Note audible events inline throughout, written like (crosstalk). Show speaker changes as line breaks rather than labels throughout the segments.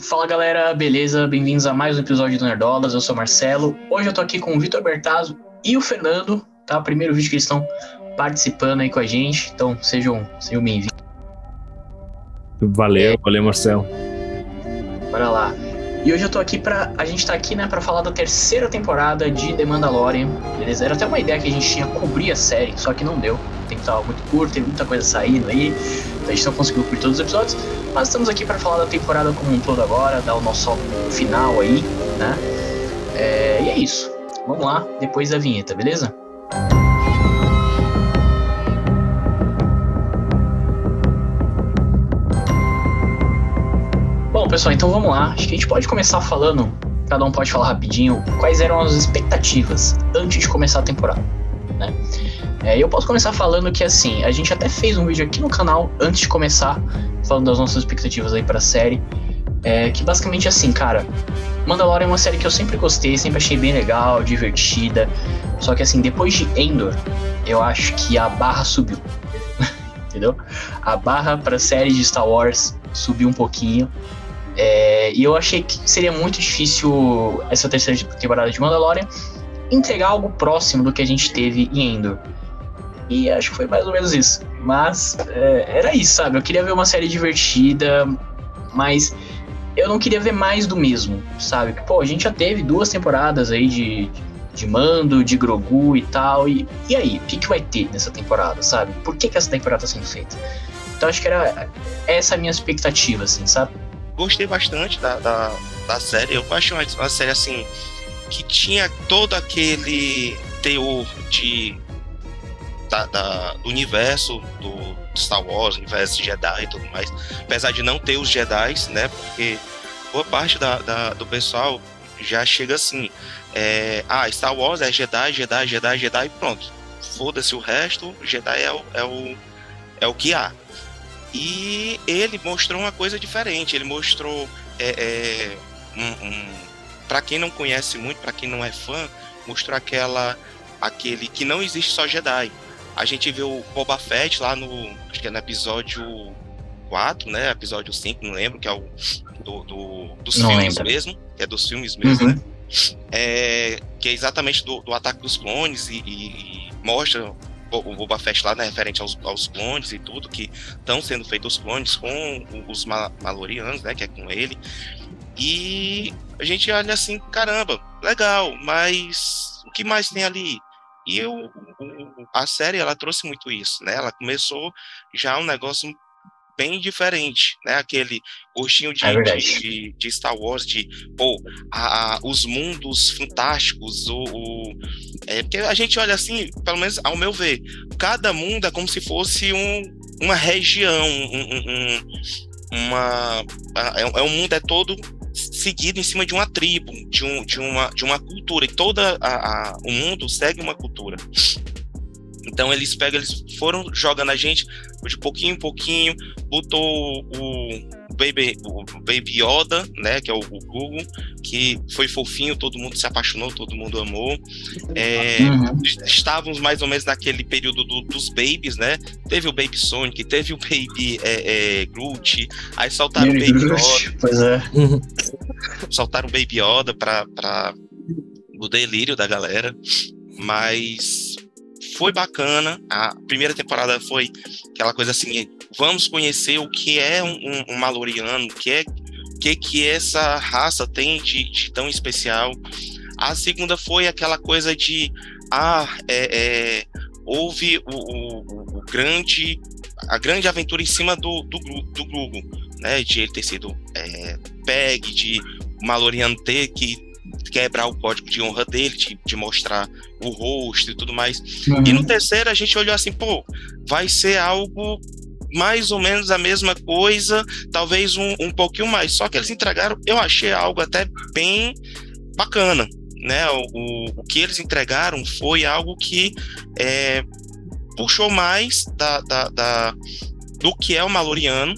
Fala galera, beleza? Bem-vindos a mais um episódio do Nerdolas. Eu sou o Marcelo. Hoje eu tô aqui com o Vitor Bertazzo e o Fernando, tá? Primeiro vídeo que eles estão participando aí com a gente. Então sejam, sejam bem-vindos.
Valeu, valeu, Marcelo.
Bora lá. E hoje eu tô aqui pra. A gente tá aqui, né, pra falar da terceira temporada de The Mandalorian. Beleza? Era até uma ideia que a gente tinha cobrir a série, só que não deu. O tempo tava muito curto, tem muita coisa saindo aí. A gente não conseguiu cobrir todos os episódios. Mas estamos aqui para falar da temporada como um todo agora, dar o nosso final aí, né? É, e é isso. Vamos lá, depois da vinheta, beleza? Bom, pessoal, então vamos lá. Acho que a gente pode começar falando, cada um pode falar rapidinho, quais eram as expectativas antes de começar a temporada, né? É, eu posso começar falando que assim, a gente até fez um vídeo aqui no canal antes de começar, falando das nossas expectativas aí pra série. É, que basicamente assim, cara, Mandalorian é uma série que eu sempre gostei, sempre achei bem legal, divertida. Só que assim, depois de Endor, eu acho que a barra subiu. (laughs) Entendeu? A barra pra série de Star Wars subiu um pouquinho. É, e eu achei que seria muito difícil essa terceira temporada de Mandalorian entregar algo próximo do que a gente teve em Endor. E acho que foi mais ou menos isso. Mas é, era isso, sabe? Eu queria ver uma série divertida, mas eu não queria ver mais do mesmo, sabe? Pô, a gente já teve duas temporadas aí de, de Mando, de Grogu e tal. E, e aí, o que, que vai ter nessa temporada, sabe? Por que, que essa temporada está sendo feita? Então acho que era essa a minha expectativa, assim, sabe?
Gostei bastante da, da, da série. Eu acho uma, uma série assim que tinha todo aquele teor de da, da, do universo do Star Wars, universo Jedi e tudo mais. Apesar de não ter os Jedi, né? Porque boa parte da, da do pessoal já chega assim. É, ah, Star Wars é Jedi, Jedi, Jedi, Jedi, pronto. Foda-se o resto, Jedi é o, é o, é o que há. E ele mostrou uma coisa diferente. Ele mostrou é, é, um, um para quem não conhece muito, para quem não é fã, mostrou aquela aquele que não existe só Jedi. A gente vê o Boba Fett lá no. Acho que é no episódio 4, né? Episódio 5, não lembro, que é o do, do dos não filmes lembro. mesmo. Que é dos filmes mesmo, uhum. né? É, que é exatamente do, do ataque dos clones e, e, e mostra o Boba Fett lá, né, referente aos, aos clones e tudo, que estão sendo feitos os clones com os Malorianos, né, que é com ele. E a gente olha assim, caramba, legal, mas o que mais tem ali? E eu, a série ela trouxe muito isso, né? Ela começou já um negócio bem diferente, né? Aquele gostinho de, é de, de, Star Wars, de pô, a, a, os mundos fantásticos, o, o, é, porque a gente olha assim, pelo menos ao meu ver, cada mundo é como se fosse um, uma região, um, um, uma é, é um mundo é todo seguido em cima de uma tribo, de, um, de, uma, de uma cultura, e todo o mundo segue uma cultura. Então eles pegam, eles foram jogando a gente de pouquinho em pouquinho, botou o Baby, o Baby Yoda, né, que é o, o, Google, que foi fofinho, todo mundo se apaixonou, todo mundo amou. É, uhum. Estávamos mais ou menos naquele período do, dos babies, né? Teve o Baby Sonic, teve o Baby é, é, Groot, aí soltaram o Baby Groot, Yoda.
Pois é. (laughs)
soltaram o Baby Yoda para o delírio da galera, mas foi bacana. A primeira temporada foi aquela coisa assim, vamos conhecer o que é um, um, um Maloriano, o que é que que essa raça tem de, de tão especial. A segunda foi aquela coisa de ah, é, é, houve o, o, o, grande a grande aventura em cima do, do, do né? De ele ter sido é, PEG, de Maloriano ter que quebrar o código de honra dele, de, de mostrar o rosto e tudo mais. Uhum. E no terceiro a gente olhou assim, pô, vai ser algo mais ou menos a mesma coisa, talvez um, um pouquinho mais. Só que eles entregaram, eu achei algo até bem bacana. Né? O, o que eles entregaram foi algo que é, puxou mais da, da, da, do que é o Maloriano,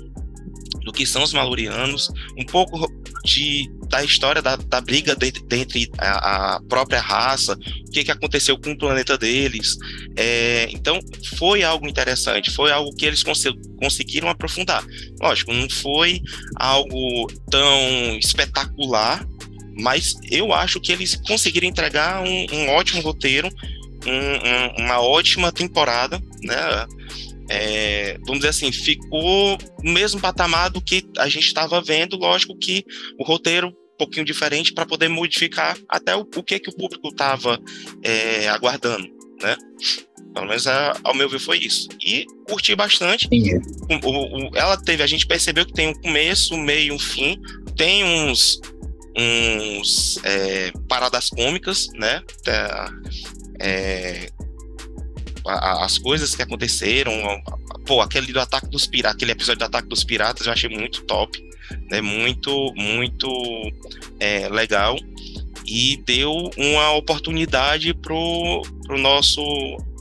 do que são os Malorianos, um pouco de, da história da, da briga dentre a, a, própria raça, o que, que aconteceu com o planeta deles. É, então, foi algo interessante, foi algo que eles cons conseguiram aprofundar. Lógico, não foi algo tão espetacular, mas eu acho que eles conseguiram entregar um, um ótimo roteiro, um, um, uma ótima temporada, né? É, vamos dizer assim, ficou no mesmo patamar do que a gente estava vendo, lógico que o roteiro um pouquinho diferente para poder modificar até o, o que que o público estava é, aguardando, né? Pelo menos a, ao meu ver foi isso. E curti bastante. O, o, o, ela teve, a gente percebeu que tem um começo, um meio, um fim. Tem uns, uns é, paradas cômicas, né? É, as coisas que aconteceram. Pô, aquele do ataque dos piratas, aquele episódio do ataque dos piratas eu achei muito top, né? Muito, muito é, legal. E deu uma oportunidade pro, pro nosso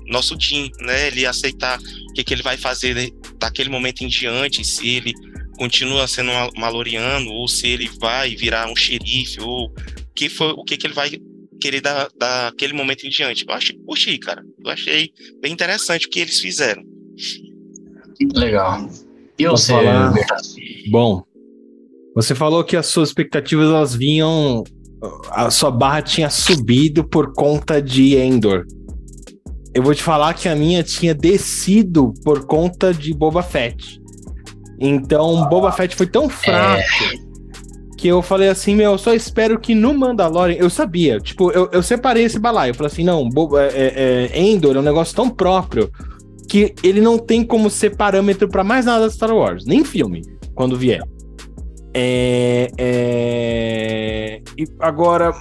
nosso team, né? Ele aceitar o que, que ele vai fazer daquele momento em diante, se ele continua sendo um maloriano, ou se ele vai virar um xerife, ou que foi, o que, que ele vai querer dar daquele momento em diante. Eu achei, curti, cara. Eu achei bem interessante o que eles fizeram.
Legal. E você,
falar... Bom, você falou que as suas expectativas elas vinham. A sua barra tinha subido por conta de Endor. Eu vou te falar que a minha tinha descido por conta de Boba Fett. Então, Boba Fett foi tão fraco. É que eu falei assim, meu, eu só espero que no Mandalorian. Eu sabia, tipo, eu, eu separei esse balaio. Eu falei assim, não, é, é, é, Endor é um negócio tão próprio que ele não tem como ser parâmetro para mais nada de Star Wars, nem filme, quando vier. É, é... E agora,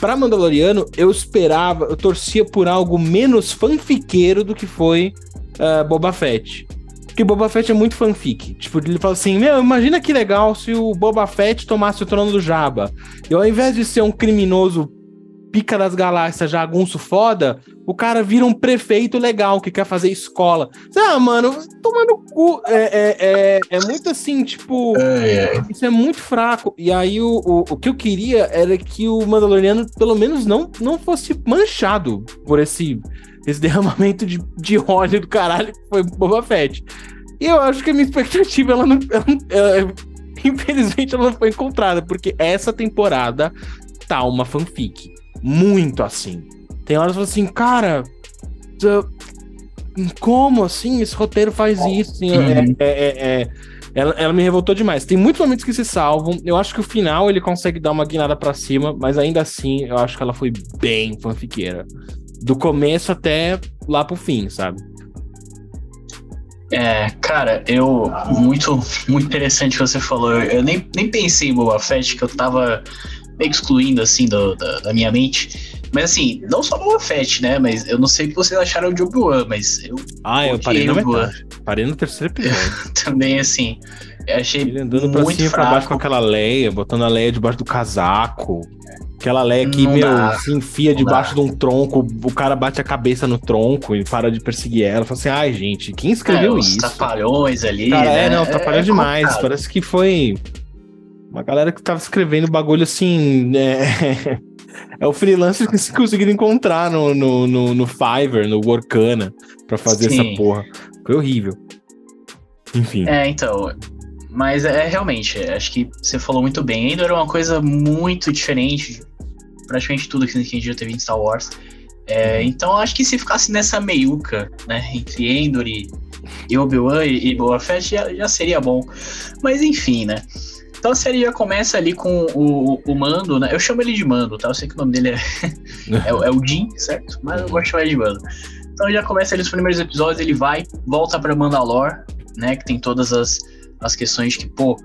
para Mandaloriano, eu esperava, eu torcia por algo menos fanfiqueiro do que foi uh, Boba Fett. Porque Boba Fett é muito fanfic. Tipo, ele fala assim: Meu, imagina que legal se o Boba Fett tomasse o trono do Jabba. E ao invés de ser um criminoso pica das galáxias, jagunço foda, o cara vira um prefeito legal que quer fazer escola. Ah, mano, toma no cu. É, é, é, é muito assim, tipo. Isso é muito fraco. E aí o, o, o que eu queria era que o Mandaloriano, pelo menos, não, não fosse manchado por esse esse derramamento de, de ódio do caralho que foi Boba Fett. E eu acho que a minha expectativa, ela não. Ela, ela, infelizmente, ela não foi encontrada, porque essa temporada tá uma fanfic. Muito assim. Tem horas que assim, cara. Como assim? Esse roteiro faz isso? É, é, é, é, ela, ela, me revoltou demais. Tem muitos momentos que se salvam. Eu acho que o final ele consegue dar uma guinada para cima, mas ainda assim, eu acho que ela foi bem fanfiqueira do começo até lá pro fim, sabe?
É, cara, eu. Muito, muito interessante o que você falou. Eu, eu nem, nem pensei em Boba Fett, que eu tava meio excluindo, assim, do, da, da, minha mente. Mas, assim, não só Boba Fett, né? Mas eu não sei o que vocês acharam de Obi-Wan, mas eu.
Ah, eu parei no metade. Parei no terceiro episódio. (laughs)
Também, assim. Eu achei Ele andando pra muito cima
fraco. pra baixo com aquela Leia, botando a Leia debaixo do casaco. Aquela Leia que, não meu, dá. se enfia não debaixo dá. de um tronco, o cara bate a cabeça no tronco e para de perseguir ela. Fala assim, ai, gente, quem escreveu é, isso?
Trapalhões ali.
Cara, né? É, não, trapalhões é demais. Complicado. Parece que foi uma galera que tava escrevendo bagulho assim. É, (laughs) é o freelancer que se conseguiram encontrar no, no, no, no Fiverr, no Workana, pra fazer Sim. essa porra. Foi horrível. Enfim.
É, então. Mas é realmente, acho que você falou muito bem. Endor é uma coisa muito diferente praticamente tudo que a gente já teve em Star Wars. É, então acho que se ficasse nessa meiuca, né, entre Endor e, e Obi-Wan e, e Boba Fett já, já seria bom. Mas enfim, né. Então a série já começa ali com o, o Mando, né? Eu chamo ele de Mando, tá? Eu sei que o nome dele é, é, (laughs) é o Jim, certo? Mas eu gosto de chamar ele de Mando. Então já começa ali os primeiros episódios, ele vai, volta pra Mandalore, né? Que tem todas as, as questões que, pô,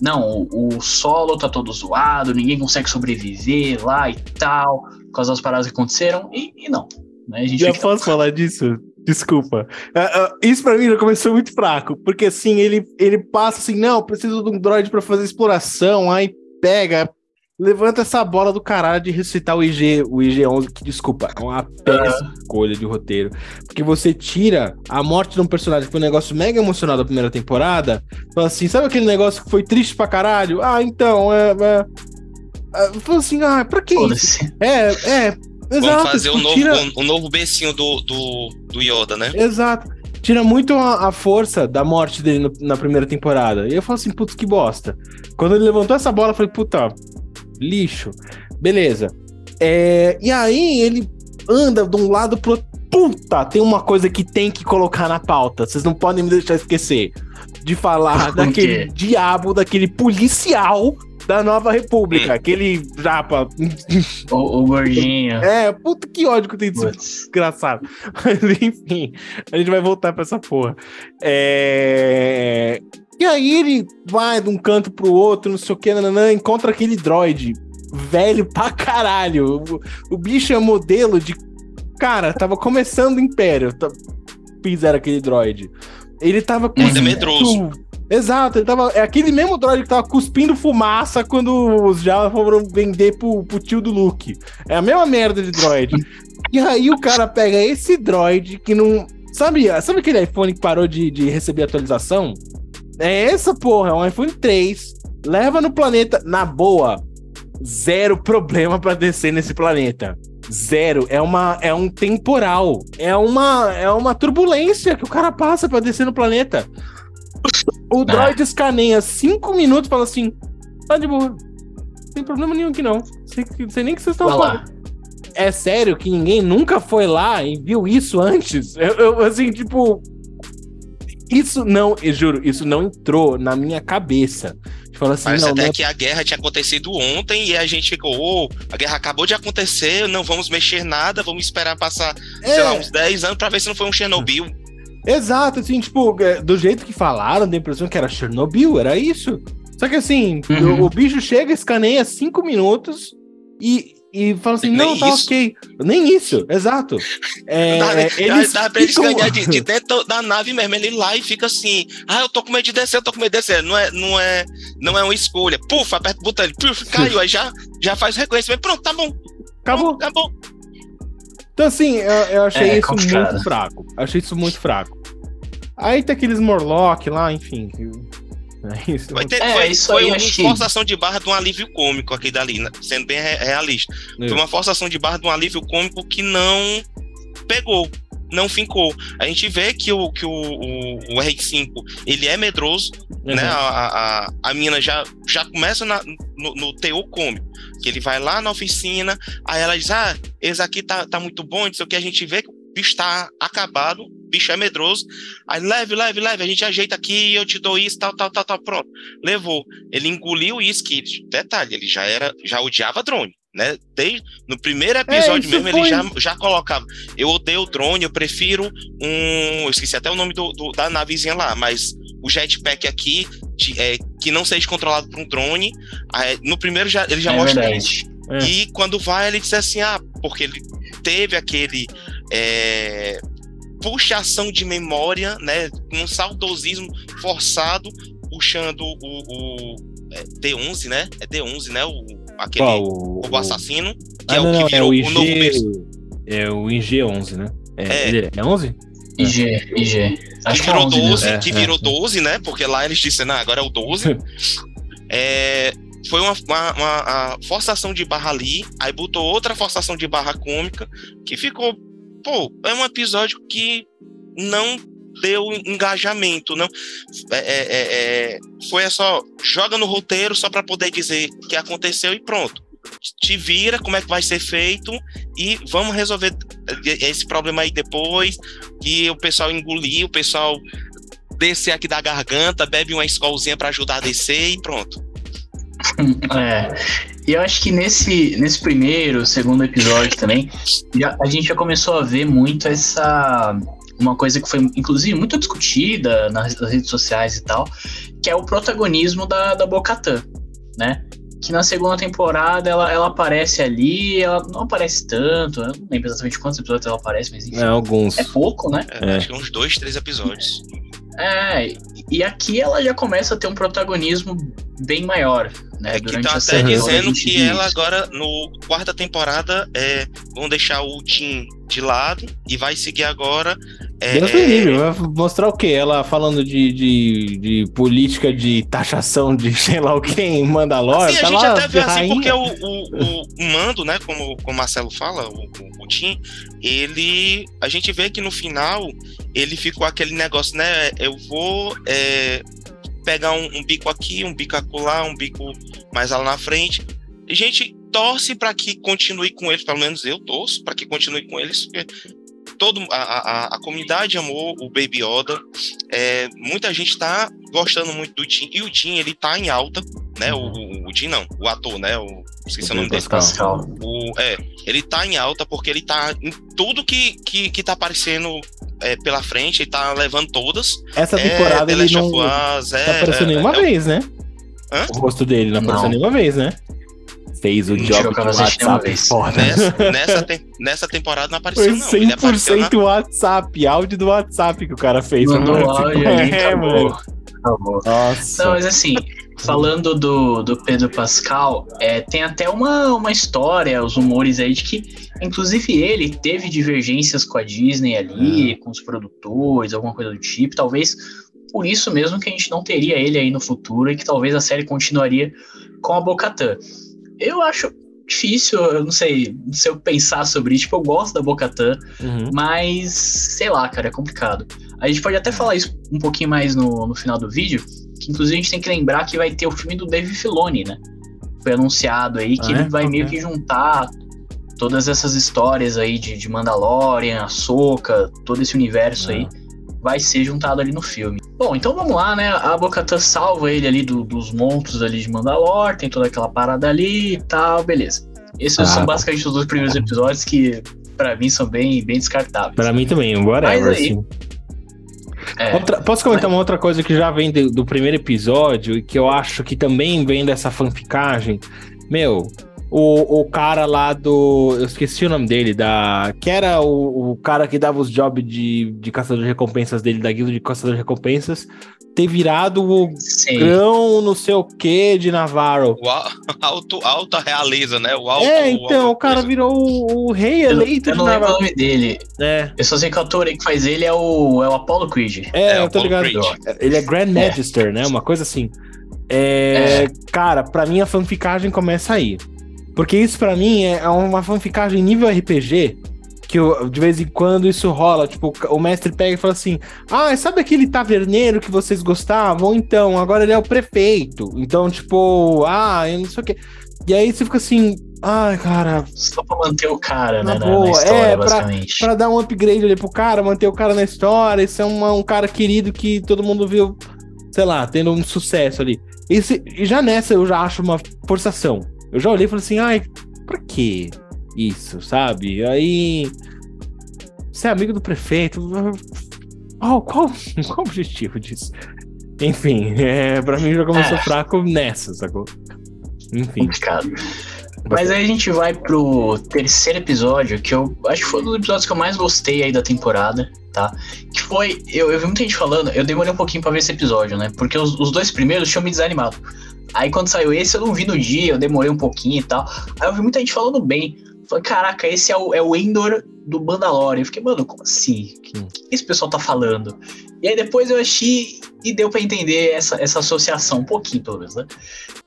não, o, solo tá todo zoado, ninguém consegue sobreviver lá e tal, por causa das paradas que aconteceram, e, e não. Né? A gente
já posso falar disso? Desculpa. Uh, uh, isso pra mim já começou muito fraco, porque assim, ele, ele passa assim, não, preciso de um droid para fazer exploração, aí pega, levanta essa bola do caralho de recitar o IG, o IG11, que desculpa, é uma péssima escolha de roteiro. Porque você tira a morte de um personagem que foi um negócio mega emocional da primeira temporada, fala assim, sabe aquele negócio que foi triste pra caralho? Ah, então, é. é... é fala assim, ah, pra que isso? É, é. Exato,
Vamos fazer o novo,
tira-
o, o novo becinho do, do, do Yoda, né?
Exato. Tira muito a, a força da morte dele no- na primeira temporada. E eu falo assim, putz, que bosta. Quando ele levantou essa bola, eu falei, puta, lixo. Beleza. É, e aí ele anda de um lado pro outro. Puta, tem uma coisa que tem que colocar na pauta. Vocês não podem me deixar esquecer. De falar (laughs) daquele diabo, daquele policial da Nova República. Aquele japa.
O, o gordinho. (laughs)
É, puta que ódio que eu tenho disso
Putz.
engraçado. (laughs) Mas enfim, a gente vai voltar pra essa porra. É... E aí ele vai de um canto pro outro, não sei o que, nananã, encontra aquele droid velho pra caralho. O, o bicho é modelo de. Cara, tava começando o Império. Tá... Fizeram aquele droid. Ele tava com.
Medroso.
Exato, ele tava. É aquele mesmo droid que tava cuspindo fumaça quando os Java foram vender pro, pro tio do Luke. É a mesma merda de droid. e aí o cara pega esse droid que não. Sabe, sabe aquele iPhone que parou de, de receber atualização? É essa porra, é um iPhone 3. Leva no planeta, na boa. Zero problema pra descer nesse planeta. Zero. É, uma, é um temporal. É uma, é uma turbulência que o cara passa pra descer no planeta. O droid escaneia cinco minutos e fala assim: tá de boa. Não tem problema nenhum aqui, não. Sei, que- sei nem que vocês estão falando. É sério que ninguém nunca foi lá e viu isso antes? Eu, eu, assim, tipo. Isso não, eu juro, isso não entrou na minha cabeça. De falar assim,
Parece
não,
até
não é
que a guerra tinha acontecido ontem e a gente ficou, ô, a guerra acabou de acontecer, não vamos mexer nada, vamos esperar passar, sei lá,
É.
uns 10 anos pra ver se não foi um Chernobyl.
Exato, assim, tipo, é, do jeito que falaram, deu a impressão que era Chernobyl, era isso. Só que assim,
Uhum.
o, o bicho chega, escaneia cinco minutos e, e fala assim,
Nem
não, tá
isso.
ok. Nem isso, exato. É, (laughs)
dá,
eles
dá pra ele
ficam-
escanear de, de (laughs) dentro da nave mesmo, ele lá e fica assim, ah, eu tô com medo de descer, eu tô com medo de descer. Não é, não é, não é uma escolha. Puf, aperta o botão, puf, caiu, aí já, já faz o reconhecimento. Pronto, tá bom.
Acabou.
Pronto, acabou.
Então, assim, eu, eu achei
É
isso
complicado.
muito fraco. Achei isso muito fraco. Aí tem aqueles Morlock lá, enfim. É isso.
Foi, ter-
É,
foi,
isso
foi
aí
uma
que-
forçação de barra de um alívio cômico aqui dali, né? sendo bem re- realista.
É.
Foi uma forçação de barra de um alívio cômico que não pegou, não fincou. A gente vê que o, que o, o, o R5 ele é medroso, né?
Uhum.
A, a, a mina já, já começa na- no, no cômico. Que ele vai lá na oficina, aí ela diz: Ah, esse aqui tá, tá muito bom, não sei o que. A gente vê que o bicho tá acabado, o bicho é medroso. Aí leve, leve, leve, a gente ajeita aqui, eu te dou isso, tal, tal, tal, tal. Pronto. Levou. Ele engoliu isso, que detalhe, ele já era, já odiava drone. Né? Desde, no primeiro episódio
isso
mesmo,
foi-
ele já, já colocava. Eu odeio o drone, eu prefiro um. Eu esqueci até o nome do, do- da navezinha lá, mas o jetpack aqui, de- é, que não seja controlado por um drone. aí, no primeiro já, ele já
É
mostra
verdade.
isso.
É.
E quando vai, ele diz assim: ah, porque ele teve aquele. É, puxação de memória, né? Um saudosismo forçado, puxando o, o é, D11, né? É D11, né? O, aquele
Qual, o,
robô assassino, que
Ah,
é o
não,
que virou
é o,
o,
IG,
novo berço.
É o IG-11, né? É,
É.
ele- é 11?
IG, IG.
que
Acho que é
virou
11 mesmo.
12,
É,
que
é,
virou
é.
12, né? Porque lá eles disseram, não, agora é o 12. (laughs) É, foi uma, uma- uma- forçação de barra ali, aí botou outra forçação de barra cômica, que ficou, pô, é um episódio que não deu engajamento, não. É, é- é- é, foi só, joga no roteiro só para poder dizer que aconteceu e pronto. Te vira como é que vai ser feito e vamos resolver esse problema aí depois. Que o pessoal engolir, o pessoal descer aqui da garganta, bebe uma escolzinha para ajudar a descer e pronto. (laughs)
É. E eu acho que nesse, nesse primeiro, segundo episódio também, já- a gente já começou a ver muito essa. Uma coisa que foi, inclusive, muito discutida nas, nas redes sociais e tal, que é o protagonismo da, da Bocatã, né? Que na segunda temporada ela, ela aparece ali, ela não aparece tanto, eu não lembro exatamente quantos episódios ela aparece, mas enfim.
É, alguns.
É pouco, né?
É,
É.
Acho que uns dois, três episódios.
É, e- e aqui ela já começa a ter um protagonismo bem maior. Né,
é que tá até dizendo que ela agora, no quarta temporada, é, vão deixar o Tim de lado e vai seguir agora.
É, Deus me livre, vai mostrar o quê? Ela falando de, de, de, política de taxação de (laughs) sei lá o que em Mandalorian.
Assim, tá a gente até vê assim, porque o, o, o, mando, né, como, como o Marcelo fala, o, o Tim, ele. A gente vê que no final ele ficou aquele negócio, né? Eu vou. É, pegar um, um bico aqui, um bico acolá, um bico mais lá na frente. A gente torce para que continue com eles, pelo menos eu torço para que continue com eles, porque todo a, a, a comunidade amou o Baby Yoda. É, muita gente está gostando muito do Tim e o Tim ele tá em alta, né? O, o, o Tim não, o ator, né? O esqueci o nome dele.
Pascal.
O, é, ele tá em alta porque ele tá em tudo que que, que tá aparecendo é, pela frente, ele tá levando todas.
Essa é, temporada é, ele não Us, tá é, apareceu nenhuma é, vez, né? Hã? O rosto dele não, não. apareceu nenhuma vez, né? Fez o job de WhatsApp
foda. Nessa, (laughs) nessa, te, nessa, temporada não apareceu, Foi 100% não.
apareceu na... WhatsApp, áudio do WhatsApp que o cara fez.
Mandou áudio ali, é, acabou. acabou. Nossa. Não, mas assim, falando do, do Pedro Pascal, é, tem até uma, uma história, os rumores aí de que, inclusive, ele teve divergências com a Disney ali, é. com os produtores, alguma coisa do tipo. Talvez por isso mesmo que a gente não teria ele aí no futuro e que talvez a série continuaria com a Bocatã. Eu acho difícil, eu não sei, se eu pensar sobre isso, tipo, eu gosto da Bocatã, uhum. mas sei lá, cara, é complicado. A gente pode até falar isso um pouquinho mais no, no final do vídeo, que inclusive a gente tem que lembrar que vai ter o filme do Dave Filoni, né? Foi anunciado aí que ah, ele é? vai okay. meio que juntar todas essas histórias aí de, de Mandalorian, Ahsoka, todo esse universo aí ah vai ser juntado ali no filme. Bom, então vamos lá, né? A Bocatan salva ele ali do, dos monstros ali de Mandalor, tem toda aquela parada ali e tal, beleza. Esses ah, são basicamente os dois primeiros episódios que, para mim, são bem, bem descartáveis.
Para mim também, whatever, Mas aí, assim. É, outra, posso comentar mas... uma outra coisa que já vem do, do primeiro episódio e que eu acho que também vem dessa fanficagem? Meu, o, o cara lá do. Eu esqueci o nome dele, da. Que era o, o cara que dava os jobs de, de caçador de recompensas dele, da guilda de caçador de recompensas, ter virado o Sim. grão não sei o que de Navarro.
O (laughs) alto, alta realeza, né? O alto,
é, então, o, o coisa. cara virou o, o rei eleito
eu, eu não lembro o nome dele. É. Eu só sei que o ator que faz ele é o, é o Apollo Creed.
É, é eu tô ligado. Creed. Ele é Grand Magister, é. né? Uma coisa assim. É, é. Cara, pra mim a fanficagem começa aí. Porque isso para mim é, é uma fanficagem nível RPG, que eu, de vez em quando isso rola. Tipo, o mestre pega e fala assim: Ah, sabe aquele taverneiro que vocês gostavam? Então, agora ele é o prefeito. Então, tipo, ah, eu não sei o quê. E aí você fica assim, ai, cara.
Só pra manter o cara, né? Boa. Na, história, é,
pra, pra, dar um upgrade ali pro cara, manter o cara na história. Isso é uma, um cara querido que todo mundo viu, sei lá, tendo um sucesso ali. Esse, e já nessa eu já acho uma forçação. Eu já olhei e falei assim, ai, pra que isso, sabe? Aí. Você é amigo do prefeito. Oh, qual, (laughs) qual o objetivo disso? Enfim, é, pra mim já começou é. fraco nessa, sacou?
Enfim. Complicado. Mas aí a gente vai pro terceiro episódio, que eu acho que foi um dos episódios que eu mais gostei aí da temporada, tá? Que foi. Eu, eu vi muita gente falando, eu demorei um pouquinho pra ver esse episódio, né? Porque os, os dois primeiros tinham me desanimado. Aí quando saiu esse, eu não vi no dia, eu demorei um pouquinho e tal. Aí eu vi muita gente falando bem. Falei, caraca, esse é o, é o Endor do Mandalorian. Eu fiquei, mano, como assim? O que, que, esse pessoal tá falando? E aí depois eu achei e deu para entender essa, essa associação, um pouquinho pelo menos, né?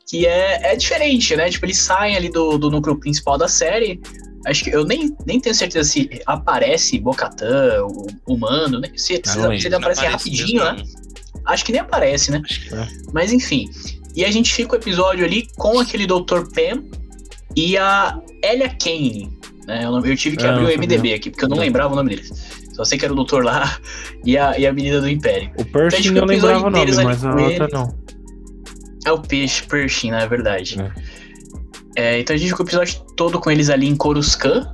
Que é, é diferente, né? Tipo, eles saem ali do, do núcleo principal da série. Acho que eu nem, nem tenho certeza se aparece Bocatã, o, o Mando, né? Se, se, se ele aparece rapidinho, mesmo. né? Acho que nem aparece, né? Mas enfim. E a gente fica o episódio ali com aquele Dr. Pam e a Elia Kane. Né? Eu, eu tive que é, abrir o MDB aqui, porque eu não lembrava o nome deles. Só sei que era o doutor lá (laughs) e a, e a menina do Império.
O Pershing então, eu lembrava o nome, mas a outra não.
É o peixe Pershing, na é verdade. É. É, então a gente fica o episódio todo com eles ali em Coruscant,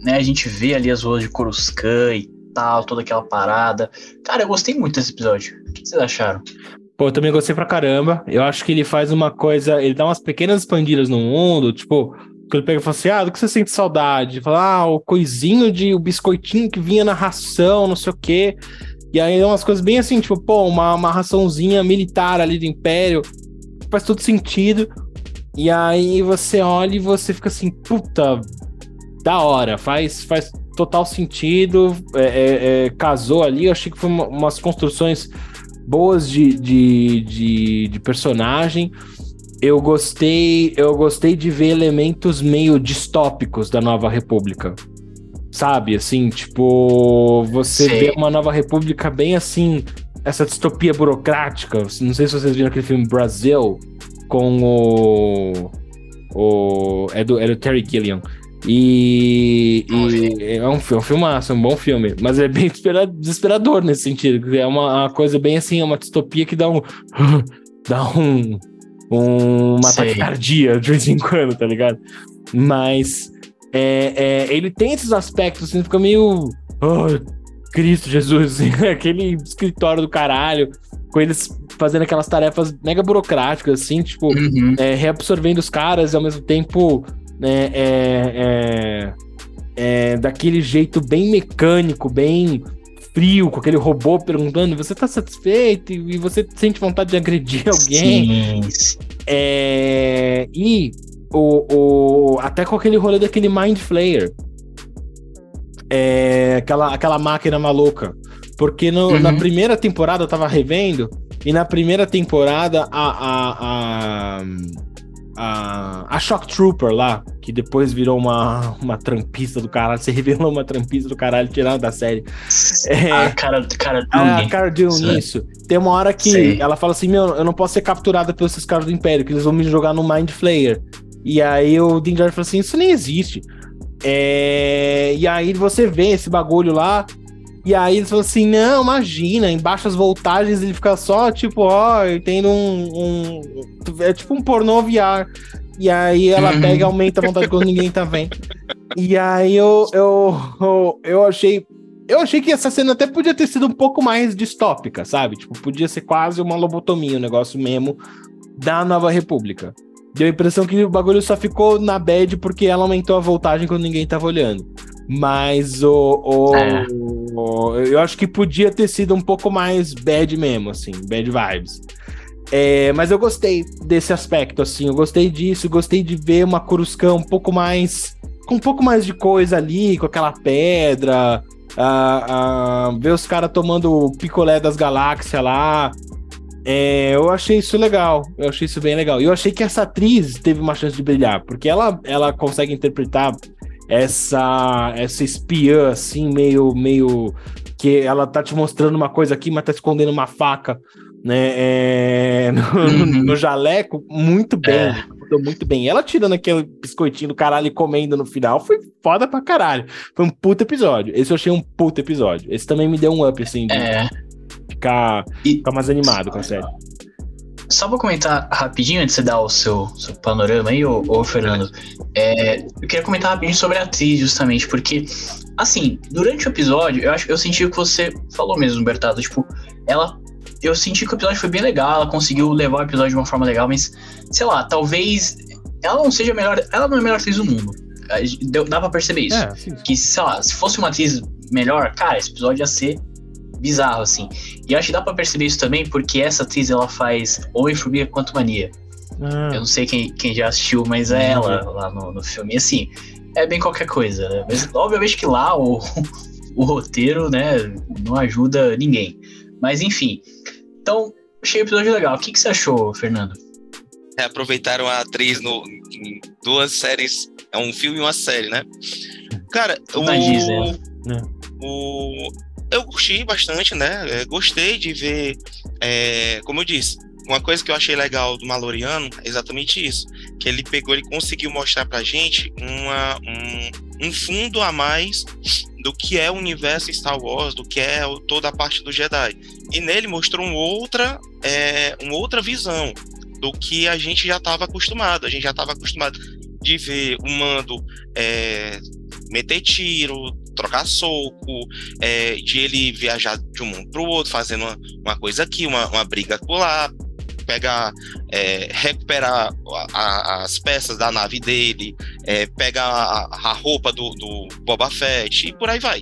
né? A gente vê ali as ruas de Coruscant e tal, toda aquela parada. Cara, eu gostei muito desse episódio. O que vocês acharam?
Pô, eu também gostei pra caramba. Eu acho que ele faz uma coisa, ele dá umas pequenas expandidas no mundo, tipo, que ele pega e fala assim: ah, do que você sente saudade? Fala, ah, o coisinho de o biscoitinho que vinha na ração, não sei o quê. E aí é umas coisas bem assim, tipo, pô, uma, uma raçãozinha militar ali do Império. Faz todo sentido. E aí você olha e você fica assim, puta, da hora, faz, faz total sentido. É, é, é, casou ali, eu achei que foi uma, umas construções boas de, de, de, de personagem eu gostei, eu gostei de ver elementos meio distópicos da Nova República. Sabe, assim, tipo, você Sim. vê uma Nova República bem assim, essa distopia burocrática. Não sei se vocês viram aquele filme Brasil com o o é do, é do Terry Gilliam. E, e é, um, é um filmaço, é um bom filme, mas é bem (laughs) desesperador nesse sentido. É uma, uma coisa bem assim, é uma distopia que dá um. (laughs) dá um uma taquicardia de vez em quando, tá ligado? Mas é, é, ele tem esses aspectos, assim, fica meio. Oh, Cristo Jesus, (laughs) assim, aquele escritório do caralho, com eles fazendo aquelas tarefas mega burocráticas, assim, tipo, uhum. é, reabsorvendo os caras e ao mesmo tempo né, é, é, é, daquele jeito bem mecânico, bem frio, com aquele robô perguntando: você tá satisfeito? E você sente vontade de agredir alguém. Sim. É, e o, o, até com aquele rolê daquele Mind Flayer. É, aquela, aquela máquina maluca. Porque no, uhum. na primeira temporada eu tava revendo, e na primeira temporada a, a, a a, a Shock Trooper lá, que depois virou uma, uma trampista do caralho, se revelou uma trampista do caralho tirada da série.
É, a cara, cara
A cara de isso. Tem uma hora que Sim. ela fala assim: Meu, eu não posso ser capturada pelos esses caras do Império, que eles vão me jogar no Mind Flayer. E aí o Din Djarin fala assim: Isso nem existe. É... E aí você vê esse bagulho lá, e aí eles falam assim: não, imagina, em baixas voltagens ele fica só, tipo, ó, tendo um, um. É tipo um pornô VR. E aí ela uhum. pega e aumenta a vontade quando ninguém tá vendo. E aí eu, eu, eu, eu achei. Eu achei que essa cena até podia ter sido um pouco mais distópica, sabe? Tipo, podia ser quase uma lobotomia, um negócio mesmo da Nova República. Deu a impressão que o bagulho só ficou na bad porque ela aumentou a voltagem quando ninguém tava olhando. Mas o, o, é. o, eu acho que podia ter sido um pouco mais bad mesmo, assim, bad vibes. É, mas eu gostei desse aspecto, assim, eu gostei disso, gostei de ver uma Coruscant um pouco mais. com um pouco mais de coisa ali, com aquela pedra, a, a, ver os caras tomando o picolé das galáxias lá. É, eu achei isso legal, eu achei isso bem legal. E eu achei que essa atriz teve uma chance de brilhar, porque ela, ela consegue interpretar essa essa espiã assim meio meio que ela tá te mostrando uma coisa aqui, mas tá escondendo uma faca, né? É, (laughs) no, uhum. no, jaleco, muito bem, é. muito bem. Ela tirando aquele biscoitinho do caralho e comendo no final, foi foda pra caralho. Foi um puto episódio. Esse eu achei um puto episódio. Esse também me deu um up assim, de é. ficar, e... ficar mais animado com a série.
Só vou comentar rapidinho antes de você dar o seu, seu panorama aí, ô, ô Fernando. É, eu queria comentar rapidinho sobre a atriz, justamente, porque, assim, durante o episódio, eu acho eu senti o que você falou mesmo, Bertado. Tipo, ela. Eu senti que o episódio foi bem legal, ela conseguiu levar o episódio de uma forma legal, mas, sei lá, talvez ela não seja a melhor. Ela não é a melhor atriz do mundo. Deu, dá pra perceber isso. É, que, sei lá, se fosse uma atriz melhor, cara, esse episódio ia ser bizarro, assim. E eu acho que dá pra perceber isso também, porque essa atriz, ela faz Homem-Formiga Quanto Mania. Ah. Eu não sei quem, quem já assistiu, mas é ela lá no, no filme. E assim, é bem qualquer coisa, né? Mas obviamente que lá o, (laughs) o roteiro, né, não ajuda ninguém. Mas enfim. Então, achei o episódio legal. O que, que você achou, Fernando?
É, aproveitaram a atriz no, em duas séries. É um filme e uma série, né? Cara, o, Disney. Né? o, eu curti bastante, né? É, gostei de ver, é, como eu disse, uma coisa que eu achei legal do Maloriano é exatamente isso, que ele pegou, ele conseguiu mostrar pra gente uma, um, um fundo a mais do que é o universo Star Wars, do que é toda a parte do Jedi. E nele mostrou uma outra, é, uma outra visão do que a gente já estava acostumado. A gente já estava acostumado de ver o mando é, meter tiro, trocar soco, é, de ele viajar de um mundo para o outro, fazendo uma, uma, coisa aqui, uma, uma briga por lá, pegar, é, recuperar a, a, as peças da nave dele, é, pegar a, a roupa do, do, Boba Fett e por aí vai.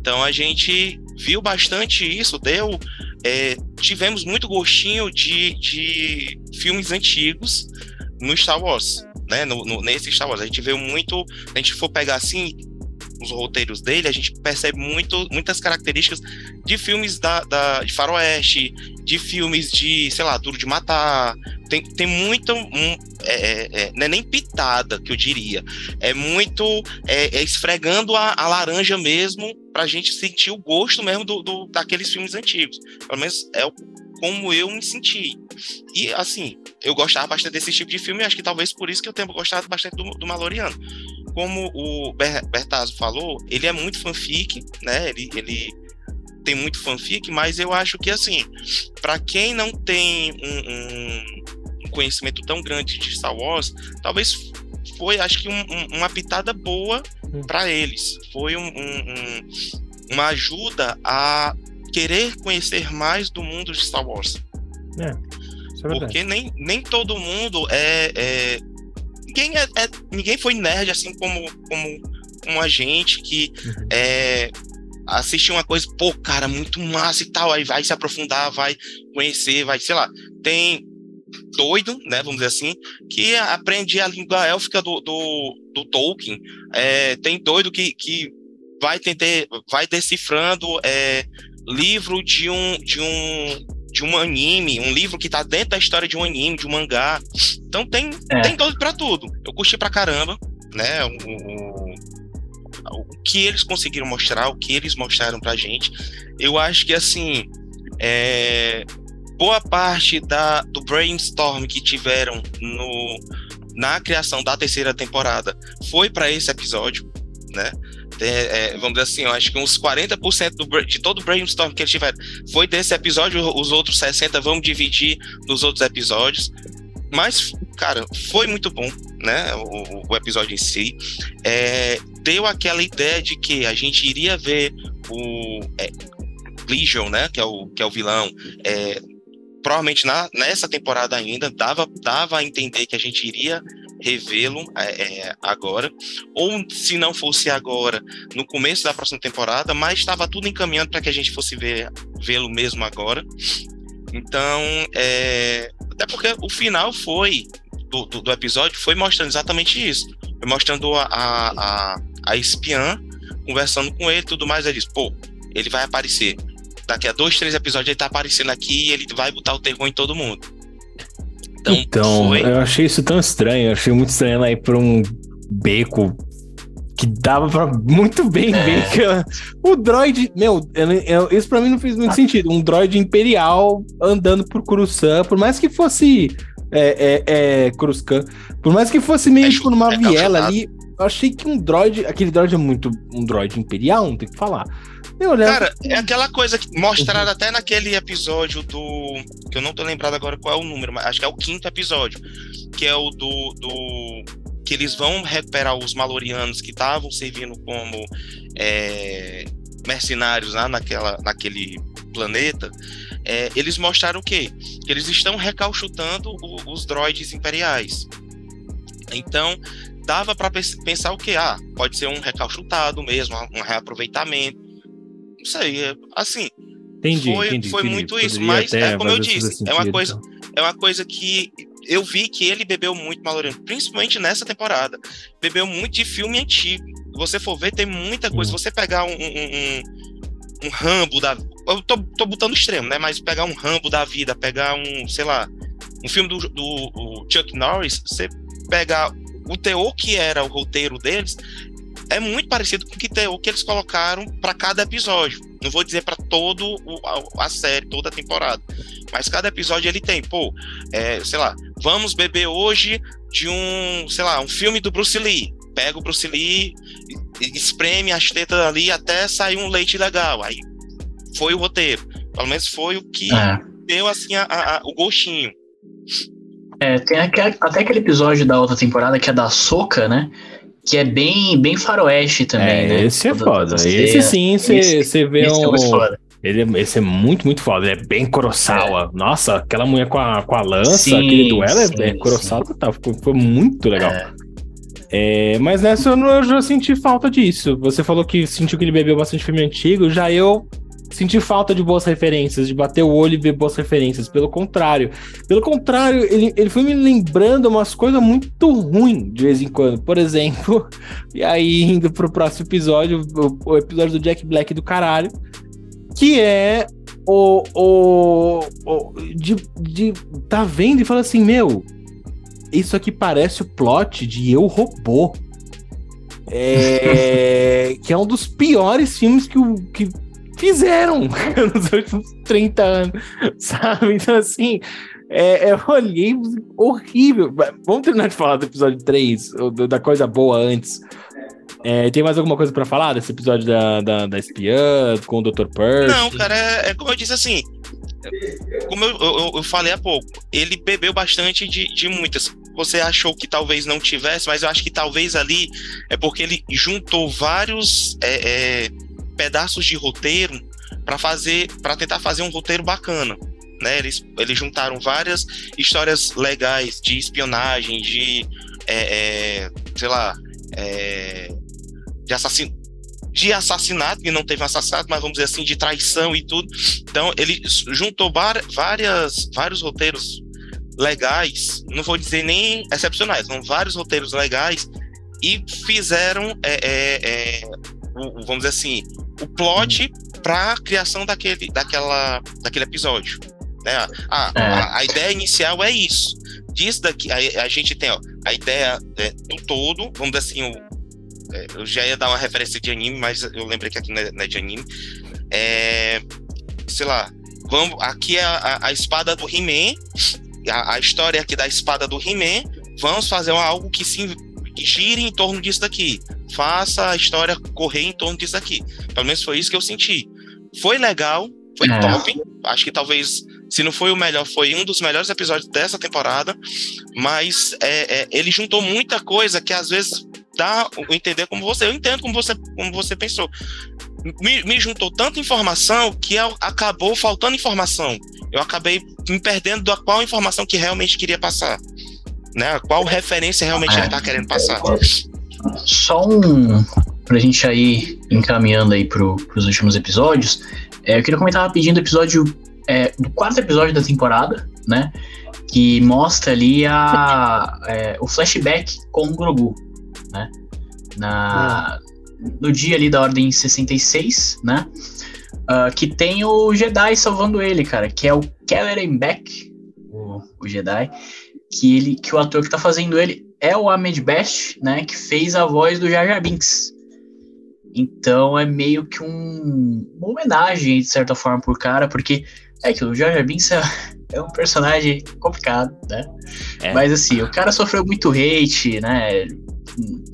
Então a gente viu bastante isso, deu. É, tivemos muito gostinho de, de filmes antigos no Star Wars, né? No, no, nesse Star Wars. A gente viu muito. A gente for pegar assim, os roteiros dele, a gente percebe muito, muitas características de filmes da, da, de faroeste, de filmes de, sei lá, Duro de Matar. Tem, tem muito. Um, é, é, é não é nem pitada, que eu diria. É muito. É, é esfregando a, a, laranja mesmo, pra gente sentir o gosto mesmo do, do, daqueles filmes antigos. Pelo menos é o, como eu me senti. E, assim, eu gostava bastante desse tipo de filme, acho que talvez por isso que eu tenha gostado bastante do, do Maloriano como o Bertazzo falou, ele é muito fanfic, né? Ele, ele tem muito fanfic, mas eu acho que assim, para quem não tem um, um, conhecimento tão grande de Star Wars, talvez foi, acho que um, um, uma pitada boa hum. para eles. Foi uma ajuda a querer conhecer mais do mundo de Star Wars.
É,
é Porque nem, nem todo mundo é, é ninguém é, é, ninguém foi nerd assim como como, como a gente que uhum. é, assiste uma coisa, pô, cara, muito massa e tal, aí vai se aprofundar, vai conhecer, vai, sei lá, tem doido, né, vamos dizer assim, que aprende a língua élfica do, do, do Tolkien, é, tem doido que, que vai tentar, vai decifrando é, livro de um, de um de um anime, um livro que tá dentro da história de um anime, de um mangá. Então tem, é. tem doido pra tudo. Eu curti pra caramba, né? O, o, o, que eles conseguiram mostrar, o que eles mostraram pra gente. Eu acho que assim. É, boa parte da, do brainstorm que tiveram no, na criação da terceira temporada foi para esse episódio, né? É, vamos dizer assim, eu acho que uns 40% do, de todo o brainstorm que eles tiveram foi desse episódio, os outros 60% vamos dividir nos outros episódios. Mas, cara, foi muito bom, né? O, o episódio em si. É, deu aquela ideia de que a gente iria ver o é, Legion, né? Que é o, que é o vilão. É, provavelmente na, nessa temporada ainda dava, dava a entender que a gente iria revê-lo é, é, agora, ou se não fosse agora, no começo da próxima temporada, mas estava tudo encaminhando para que a gente fosse vê-lo mesmo agora. Então, é, até porque o final foi do, do, do, episódio foi mostrando exatamente isso, foi mostrando a, a, a espiã conversando com ele, tudo mais, ele disse, pô, ele vai aparecer. Daqui a dois, três episódios ele tá aparecendo aqui e ele vai botar o terror em todo mundo.
Então, então foi... eu achei isso tão estranho. Eu achei muito estranho ela ir pra um beco que dava pra muito bem (laughs) ver que o droid, meu, eu, eu, isso pra mim não fez muito sentido. Um droid imperial andando por Coruscant, por mais que fosse é, é, é Coruscant, por mais que fosse meio é, tipo numa é viela ali, eu achei que um droid, aquele droid é muito um droid imperial, não tem que falar.
Cara, é aquela coisa que mostraram uhum. até naquele episódio do. Que eu não tô lembrado agora qual é o número, mas acho que é o quinto episódio. Que é o do. do que eles vão recuperar os Malorianos que estavam servindo como é, mercenários lá naquela, naquele planeta. É, eles mostraram o quê? Que eles estão recalchutando o, os droids imperiais. Então, dava para pensar o que? Ah, pode ser um recalchutado mesmo, um reaproveitamento isso aí. É, assim,
entendi,
foi,
entendi,
foi
entendi.
muito isso, mas é como eu disse, sentido, é uma coisa, então. é uma coisa que eu vi que ele bebeu muito Maloriano, principalmente nessa temporada. Bebeu muito de filme antigo. Você for ver, tem muita coisa. Hum. Você pegar um, um, um, um Rambo da. Eu tô, tô botando extremo, né? Mas pegar um Rambo da vida, pegar um, sei lá, um filme do, do Chuck Norris, você pegar o teor que era o roteiro deles, é muito parecido com o que, o que eles colocaram para cada episódio. Não vou dizer para todo o, a, a, série, toda a temporada, mas cada episódio ele tem, pô, é, sei lá, vamos beber hoje de um, sei lá, um filme do Bruce Lee. Pega o Bruce Lee, espreme as tetas ali até sair um leite legal. Aí foi o roteiro. Pelo menos foi o que é. deu assim a, a, o gostinho.
É, tem até aquele episódio da outra temporada que é da Soca, né? que é bem, bem faroeste também, é, né?
Esse é foda. Esse sim, você vê esse é um. É ele, é, esse é muito, muito foda. Ele é bem Kurosawa. É. Nossa, aquela mulher com a, com a lança, sim, aquele duelo é, sim, é Kurosawa total. Ficou, foi muito legal. É. É, mas nessa eu, eu, já senti falta disso. Você falou que sentiu que ele bebeu bastante filme antigo, já eu sentir falta de boas referências, de bater o olho e ver boas referências. Pelo contrário. Pelo contrário, ele, ele foi me lembrando umas coisas muito ruins de vez em quando. Por exemplo, (laughs) e aí indo pro próximo episódio, o, o episódio do Jack Black do caralho, que é o, o, o de, de tá vendo e fala assim, meu, isso aqui parece o plot de Eu Robô. É, (laughs) que é um dos piores filmes que, que fizeram (laughs) nos últimos 30 anos, sabe? Então, assim, é, eu olhei horrível. Vamos terminar de falar do episódio 3, da coisa boa antes. É, tem mais alguma coisa para falar desse episódio da, da, da espiã com o Dr. Percy?
Não, cara, é, é, como eu disse assim. Como eu, eu, eu, falei há pouco, ele bebeu bastante de, de muitas. Você achou que talvez não tivesse, mas eu acho que talvez ali é porque ele juntou vários é, é pedaços de roteiro para fazer, para tentar fazer um roteiro bacana. Né? Eles, eles juntaram várias histórias legais de espionagem, de é, é, sei lá, é, de assassino de assassinato, que não teve assassinato, mas vamos dizer assim, de traição e tudo. Então, ele juntou várias, vários roteiros legais, não vou dizer nem excepcionais, são vários roteiros legais e fizeram, é, é, é, vamos dizer assim, o plot para a criação daquele, daquela, daquele episódio. Né? Ah, a, a, ideia inicial é isso. Disso daqui, a, a gente tem ó, a ideia é, do todo, vamos dizer assim, o, é, eu já ia dar uma referência de anime, mas eu lembrei que aqui não é, não é de anime. É, sei lá, vamos, aqui é a, a espada do He-Man, a, a, história aqui da espada do He-Man, vamos fazer algo que se que gire em torno disso daqui. Faça a história correr em torno disso aqui. Pelo menos foi isso que eu senti. Foi legal, foi é. top. Acho que talvez, se não foi o melhor, foi um dos melhores episódios dessa temporada. Mas é, é, ele juntou muita coisa que às vezes dá o entender como você. Eu entendo como você, como você pensou. Me, me juntou tanta informação que eu, acabou faltando informação. Eu acabei me perdendo da qual informação que realmente queria passar. Né? Qual referência realmente é. ele está querendo passar.
Só um. Pra gente aí encaminhando aí pro, pros últimos episódios, é, eu queria comentar rapidinho do episódio. É, do quarto episódio da temporada, né? Que mostra ali a, é, o flashback com o Grogu né? Na, no dia ali da Ordem 66, né? Uh, que tem o Jedi salvando ele, cara, que é o Kelleran Beck, o, o Jedi, que ele, que o ator que tá fazendo ele é o Ahmed Best, né? Que fez a voz do Jar Jar Binks. Então é meio que um, uma homenagem, de certa forma, por cara, porque é que o Jar Jar Binks é, é um personagem complicado, né? É. Mas assim, o cara sofreu muito hate, né?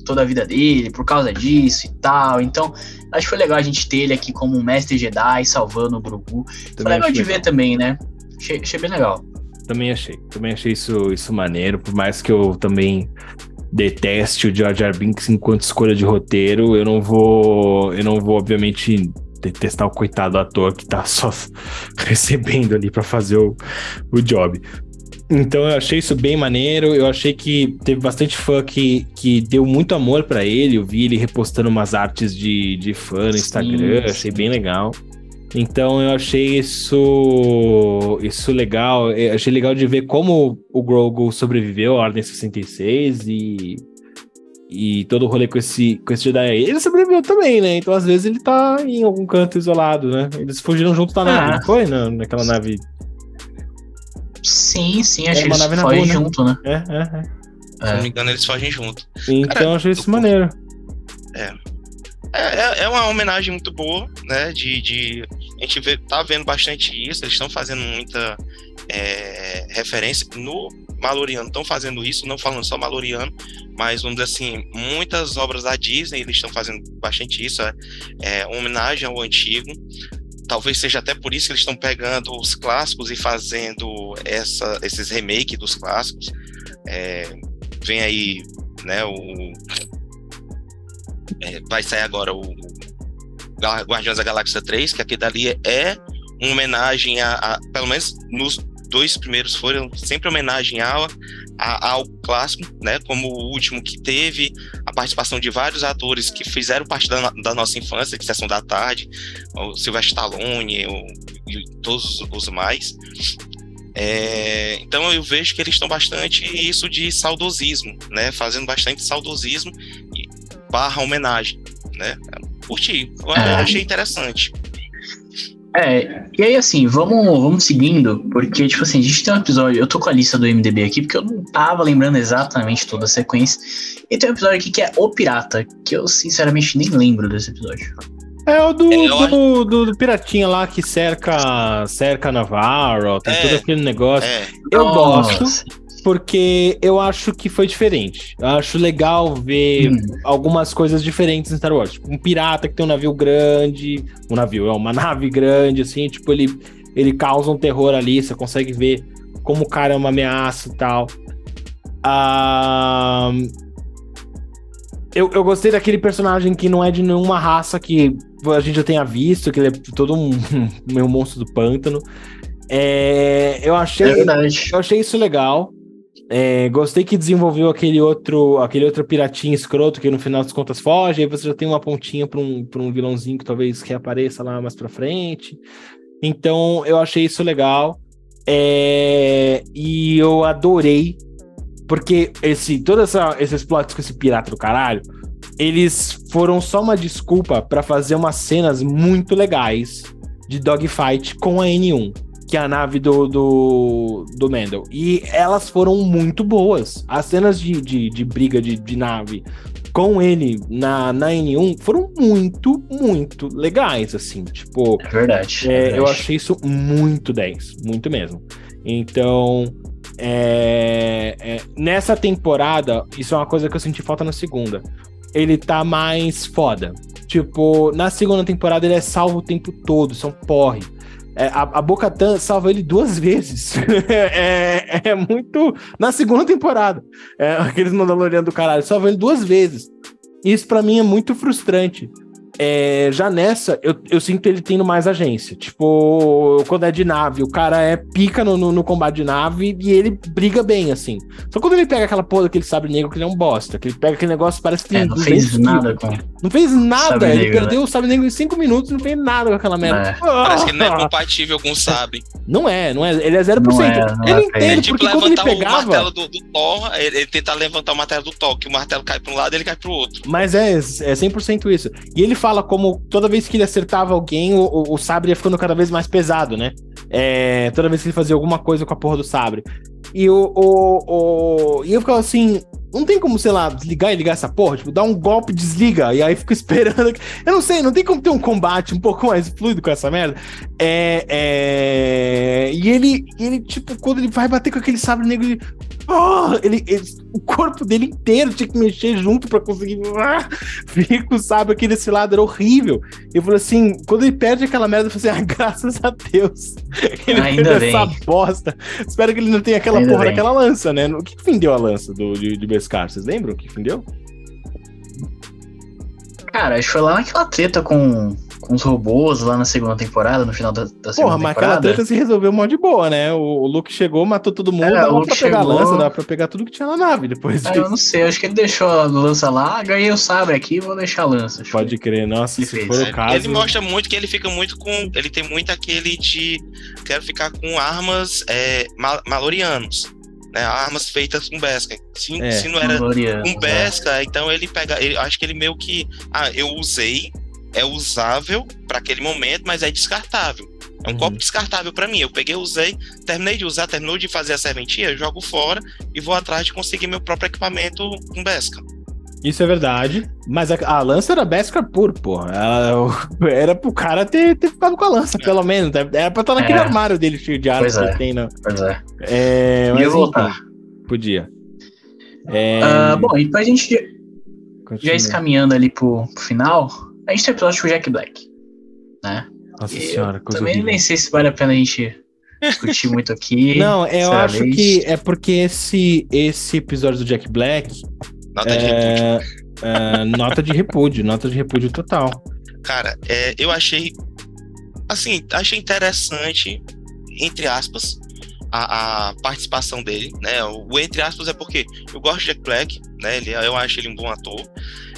toda a vida dele por causa disso e tal. Então, acho que foi legal a gente ter ele aqui como um mestre Jedi salvando o Grogu. Foi legal de ver também, né? Achei, achei, bem legal.
Também achei. Também achei isso, isso maneiro, por mais que eu também deteste o George R. Binks enquanto escolha de roteiro, eu não vou, eu não vou obviamente detestar o coitado ator que tá só (laughs) recebendo ali para fazer o, o job. Então eu achei isso bem maneiro. Eu achei que teve bastante fã que, que deu muito amor para ele. Eu vi ele repostando umas artes de, de fã no Instagram. Sim, achei bem legal. Então eu achei isso isso legal. Eu achei legal de ver como o Grogu sobreviveu à Ordem 66 e e todo o rolê com esse, com esse Jedi aí. Ele sobreviveu também, né? Então às vezes ele tá em algum canto isolado, né? Eles fugiram junto da nave, ah. não foi? Na, naquela nave
Sim, sim, acho é, que eles fogem né? junto, né? É, é,
é. Se não me engano, eles fogem junto.
Então, Cara, eu achei isso maneiro.
É. é. É, é uma homenagem muito boa, né? De, de a gente vê, tá vendo bastante isso. Eles estão fazendo muita é, referência no Maloriano. Estão fazendo isso, não falando só Maloriano, mas vamos dizer assim, muitas obras da Disney eles estão fazendo bastante isso. É, é homenagem ao antigo talvez seja até por isso que eles estão pegando os clássicos e fazendo essa, esses remakes dos clássicos. É, vem aí, né, o... É, vai sair agora o Guardiões da Galáxia 3, que aqui dali é uma homenagem a, a, pelo menos nos dois primeiros foram sempre homenagem ao, ao clássico, né? Como o último que teve a participação de vários atores que fizeram parte da, da nossa infância, que Sessão da Tarde, o Sylvester Stallone o, e todos os mais. É, então eu vejo que eles estão bastante isso de saudosismo, né? Fazendo bastante saudosismo barra homenagem, né? Curti, eu é. achei interessante.
É, e aí assim, vamos, vamos seguindo, porque, tipo assim, a gente tem um episódio, eu tô com a lista do MDB aqui, porque eu não tava lembrando exatamente toda a sequência, e tem um episódio aqui que é O Pirata, que eu sinceramente nem lembro desse episódio.
É o do, é, do, do, do, piratinha lá que cerca, cerca Navarro, tem é, todo aquele negócio. É. Eu Nossa. gosto, porque eu acho que foi diferente. Eu acho legal ver hum. algumas coisas diferentes em Star Wars. Tipo, um pirata que tem um navio grande. Um navio, é uma (laughs) nave grande, assim, tipo, ele, ele causa um terror ali, você consegue ver como o cara é uma ameaça e tal. Ah, eu, eu gostei daquele personagem que não é de nenhuma raça que a gente já tenha visto, que ele é todo um (laughs) meio monstro do pântano. É, eu achei, é eu achei isso legal. É, gostei que desenvolveu aquele outro, aquele outro piratinho escroto que no final das contas foge, aí você já tem uma pontinha para um, um vilãozinho que talvez reapareça lá mais para frente. Então eu achei isso legal. É, e eu adorei, porque esse, todos esses plots com esse pirata do caralho, eles foram só uma desculpa para fazer umas cenas muito legais de dogfight com a N1 que é a nave do, do, do Mendel. E elas foram muito boas. As cenas de, de, de briga de, de nave com ele na, na N1 foram muito, muito legais, assim. Tipo.
É verdade.
É,
é verdade.
Eu achei isso muito 10, muito mesmo. Então. É, é, nessa temporada, isso é uma coisa que eu senti falta na segunda. Ele tá mais foda. Tipo, na segunda temporada ele é salvo o tempo todo, são porre. É, a, a Bocatan salva ele duas vezes. (laughs) é, é, muito. Na segunda temporada. É, (laughs) aqueles Mandalorianos do caralho, salva ele duas vezes. Isso para mim é muito frustrante. É, já nessa, eu, eu sinto ele tendo mais agência. Tipo, quando é de nave, o cara é pica no, no, no, combate de nave e ele briga bem, assim. Só quando ele pega aquela porra daquele sabre negro que ele é um bosta, que ele pega aquele negócio parece que
é, não fez nada com
Não fez nada, ele negro, perdeu né? o sabre negro em cinco minutos não fez nada com aquela merda. É.
Parece que ele não é compatível com o sabre.
Não é, não é. Ele é 0%. Não é, não não é entendo, tipo, porque quando ele pegava...
o martelo do, do Thor, ele, ele tenta levantar o martelo do Thor, que o martelo cai pra um lado e ele cai pro outro.
Mas é, é 100% isso. E ele fala como toda vez que ele acertava alguém, o, o, sabre ia ficando cada vez mais pesado, né? É, toda vez que ele fazia alguma coisa com a porra do sabre. E, o, o, o, e eu ficava assim, não tem como, sei lá, desligar e ligar essa porra, tipo, dar um golpe, desliga, e aí fica (laughs) esperando. Eu não sei, não tem como ter um combate um pouco mais fluido com essa merda. É. é... E ele, ele, tipo, quando ele vai bater com aquele sabre negro, ele. Oh, ele, ele, o corpo dele inteiro tinha que mexer junto para conseguir. Ah, o sabre aqui desse lado, era horrível. Eu falei assim, quando ele perde aquela merda, eu falei assim, ah, (laughs) graças a Deus. (laughs) Ele
Ainda
fez essa bosta. Espero que ele não tenha aquela Ainda porra bem. daquela lança, né? O que, que fendeu a lança do, de, de Beskar? Vocês lembram o que fendeu?
Cara, acho que foi lá naquela treta com com os robôs lá na segunda temporada, no final da, da segunda Porra, temporada. Porra, mas aquela
treta se resolveu mó de boa, né? O, o Luke chegou, matou todo mundo, é, dava pra pegar chegou... a lança, dava pra pegar tudo que tinha na nave depois
disso. É, eu não sei, acho que ele deixou a lança lá, ganhei o sabre aqui, vou deixar a lança.
Pode crer, nossa, se fez. for o caso...
Ele mostra muito que ele fica muito com... Ele tem muito aquele de... Quero ficar com armas é, mal malorianos. Né, armas feitas com Beskar. Se, é, se não era com Beskar, é. então ele pega. Ele, acho que ele meio que. Ah, eu usei, é usável para aquele momento, mas é descartável. É um uhum. copo descartável para mim. Eu peguei, usei, terminei de usar, terminou de fazer a serventia, jogo fora e vou atrás de conseguir meu próprio equipamento com Beskar.
Isso é verdade. Mas a, a lança era Beskar puro, porra. (laughs) era pro cara ter, ter ficado com a lança, é. pelo menos. Era pra estar naquele é. armário dele cheio de armas
que
é. tem,
não. Pois é.
é mas, voltar. Podia.
É... Uh, bom, e pra gente Continua. já caminhando ali pro, pro final, a gente tem episódio com o Jack Black, né?
Nossa e senhora, coisa
Também horrível. nem sei se vale a pena a gente discutir muito aqui. (laughs)
Não, eu acho que é porque esse, esse episódio do Jack Black.
Nota é, de repúdio.
É, nota de repúdio, nota de repúdio total.
Cara, é, eu achei. Assim, achei interessante, entre aspas, a, a, participação dele, né? O entre aspas é porque eu gosto de Jack Black, né? Ele, eu acho ele um bom ator,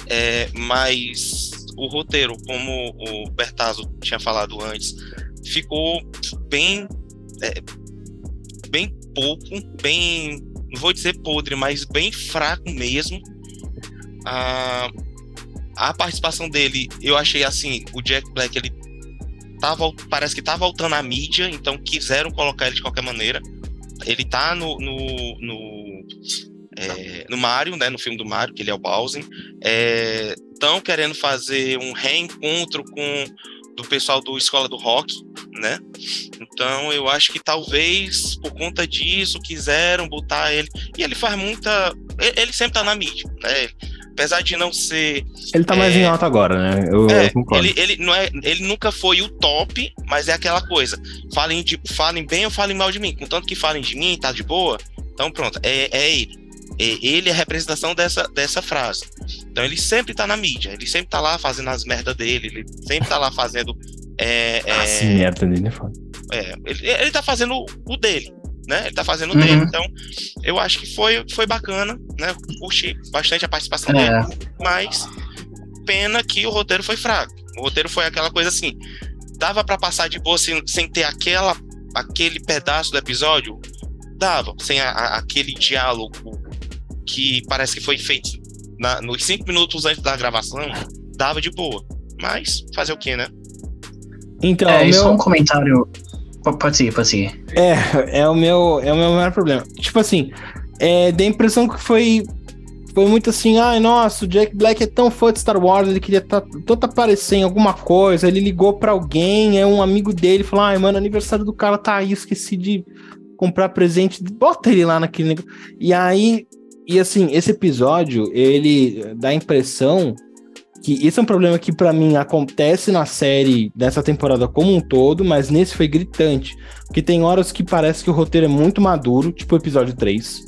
é, mas o roteiro, como o Bertazzo tinha falado antes, ficou bem, é, bem pouco, bem, não vou dizer podre, mas bem fraco mesmo. A, a participação dele, eu achei assim, o Jack Black ele tá, parece que tá voltando à mídia, então quiseram colocar ele de qualquer maneira. Ele tá no, no, no, é, no Mario, né, no filme do Mario, que ele é o Bowser. Estão querendo fazer um reencontro com do pessoal do Escola do Rock, né? Então eu acho que talvez por conta disso quiseram botar ele. E ele faz muita. Ele sempre tá na mídia, né? apesar de não ser.
Ele tá mais
é,
em alta agora, né? Eu,
é,
eu concordo.
Ele, ele, não é, ele nunca foi o top, mas é aquela coisa. Falem, de, falem bem ou falem mal de mim. Contanto que falem de mim, tá de boa. Então pronto, é, é ele. Ele é a representação dessa, dessa frase. Então ele sempre tá na mídia, ele sempre tá lá fazendo as merdas dele, ele sempre tá lá fazendo. É, é,
ah, sim, merda dele é.
É, ele, ele tá fazendo o dele né? Ele tá fazendo uhum. dele. Então, eu acho que foi, foi bacana, né? Curti bastante a participação é. dele, mas pena que o roteiro foi fraco. O roteiro foi aquela coisa assim, dava para passar de boa sem, sem ter aquela aquele pedaço do episódio? Dava, sem a, a, aquele diálogo que parece que foi feito na, nos cinco minutos antes da gravação, dava de boa. Mas fazer o que, né?
Então, é, meu... isso é um comentário Pode seguir, pode seguir.
É, é o meu, é o meu maior problema. Tipo assim, é, dá a impressão que foi foi muito assim, ai, nossa, o Jack Black é tão fã de Star Wars, ele queria tá, tanto aparecer em alguma coisa, ele ligou para alguém, é um amigo dele, falou, ai, mano, aniversário do cara tá aí, esqueci de comprar presente, bota ele lá naquele negócio. E aí, e assim, esse episódio, ele dá a impressão que esse é um problema que para mim acontece na série dessa temporada como um todo, mas nesse foi gritante, porque tem horas que parece que o roteiro é muito maduro, tipo o episódio 3,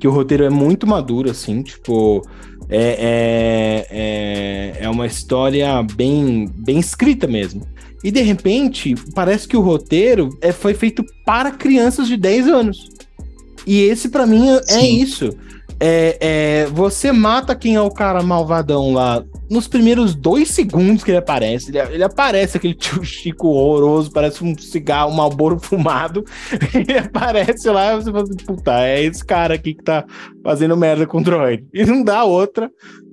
que o roteiro é muito maduro, assim, tipo, é, é, é, é uma história bem, bem escrita mesmo. E de repente, parece que o roteiro é, foi feito para crianças de 10 anos. E esse, para mim, é Sim. isso. É, é, você mata quem é o cara malvadão lá nos primeiros dois segundos que ele aparece. Ele, ele aparece aquele tio (laughs) Chico horroroso, parece um cigarro, um malboro fumado. (laughs) ele aparece lá e você fala assim, puta, é esse cara aqui que tá fazendo merda com o droid. E não dá outra.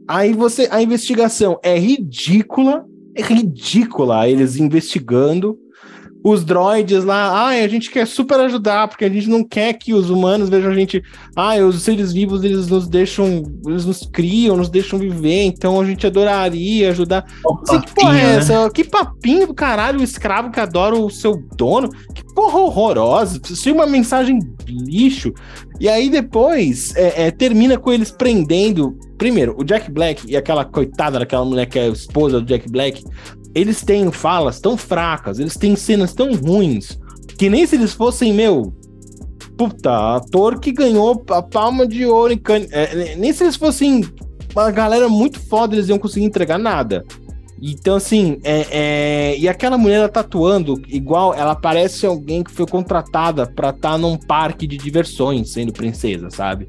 Aí você. A investigação é ridícula. É ridícula eles investigando os droids lá, ah, a gente quer super ajudar, porque a gente não quer que os humanos vejam a gente, ah, os seres vivos, eles nos deixam, eles nos criam, nos deixam viver, então a gente adoraria ajudar. Assim, que porra é né? essa? Que papinho do caralho, o escravo que adora o seu dono? Que porra horrorosa, tinha uma mensagem lixo. E aí depois é, é, termina com eles prendendo. Primeiro, o Jack Black e aquela coitada daquela mulher que é a esposa do Jack Black, eles têm falas tão fracas, eles têm cenas tão ruins, que nem se eles fossem, meu, puta, ator que ganhou a palma de ouro em é, nem se eles fossem uma galera muito foda, eles iam conseguir entregar nada. Então, assim, é, é... e aquela mulher ela tatuando tá igual, ela parece alguém que foi contratada para estar tá num parque de diversões sendo princesa, sabe?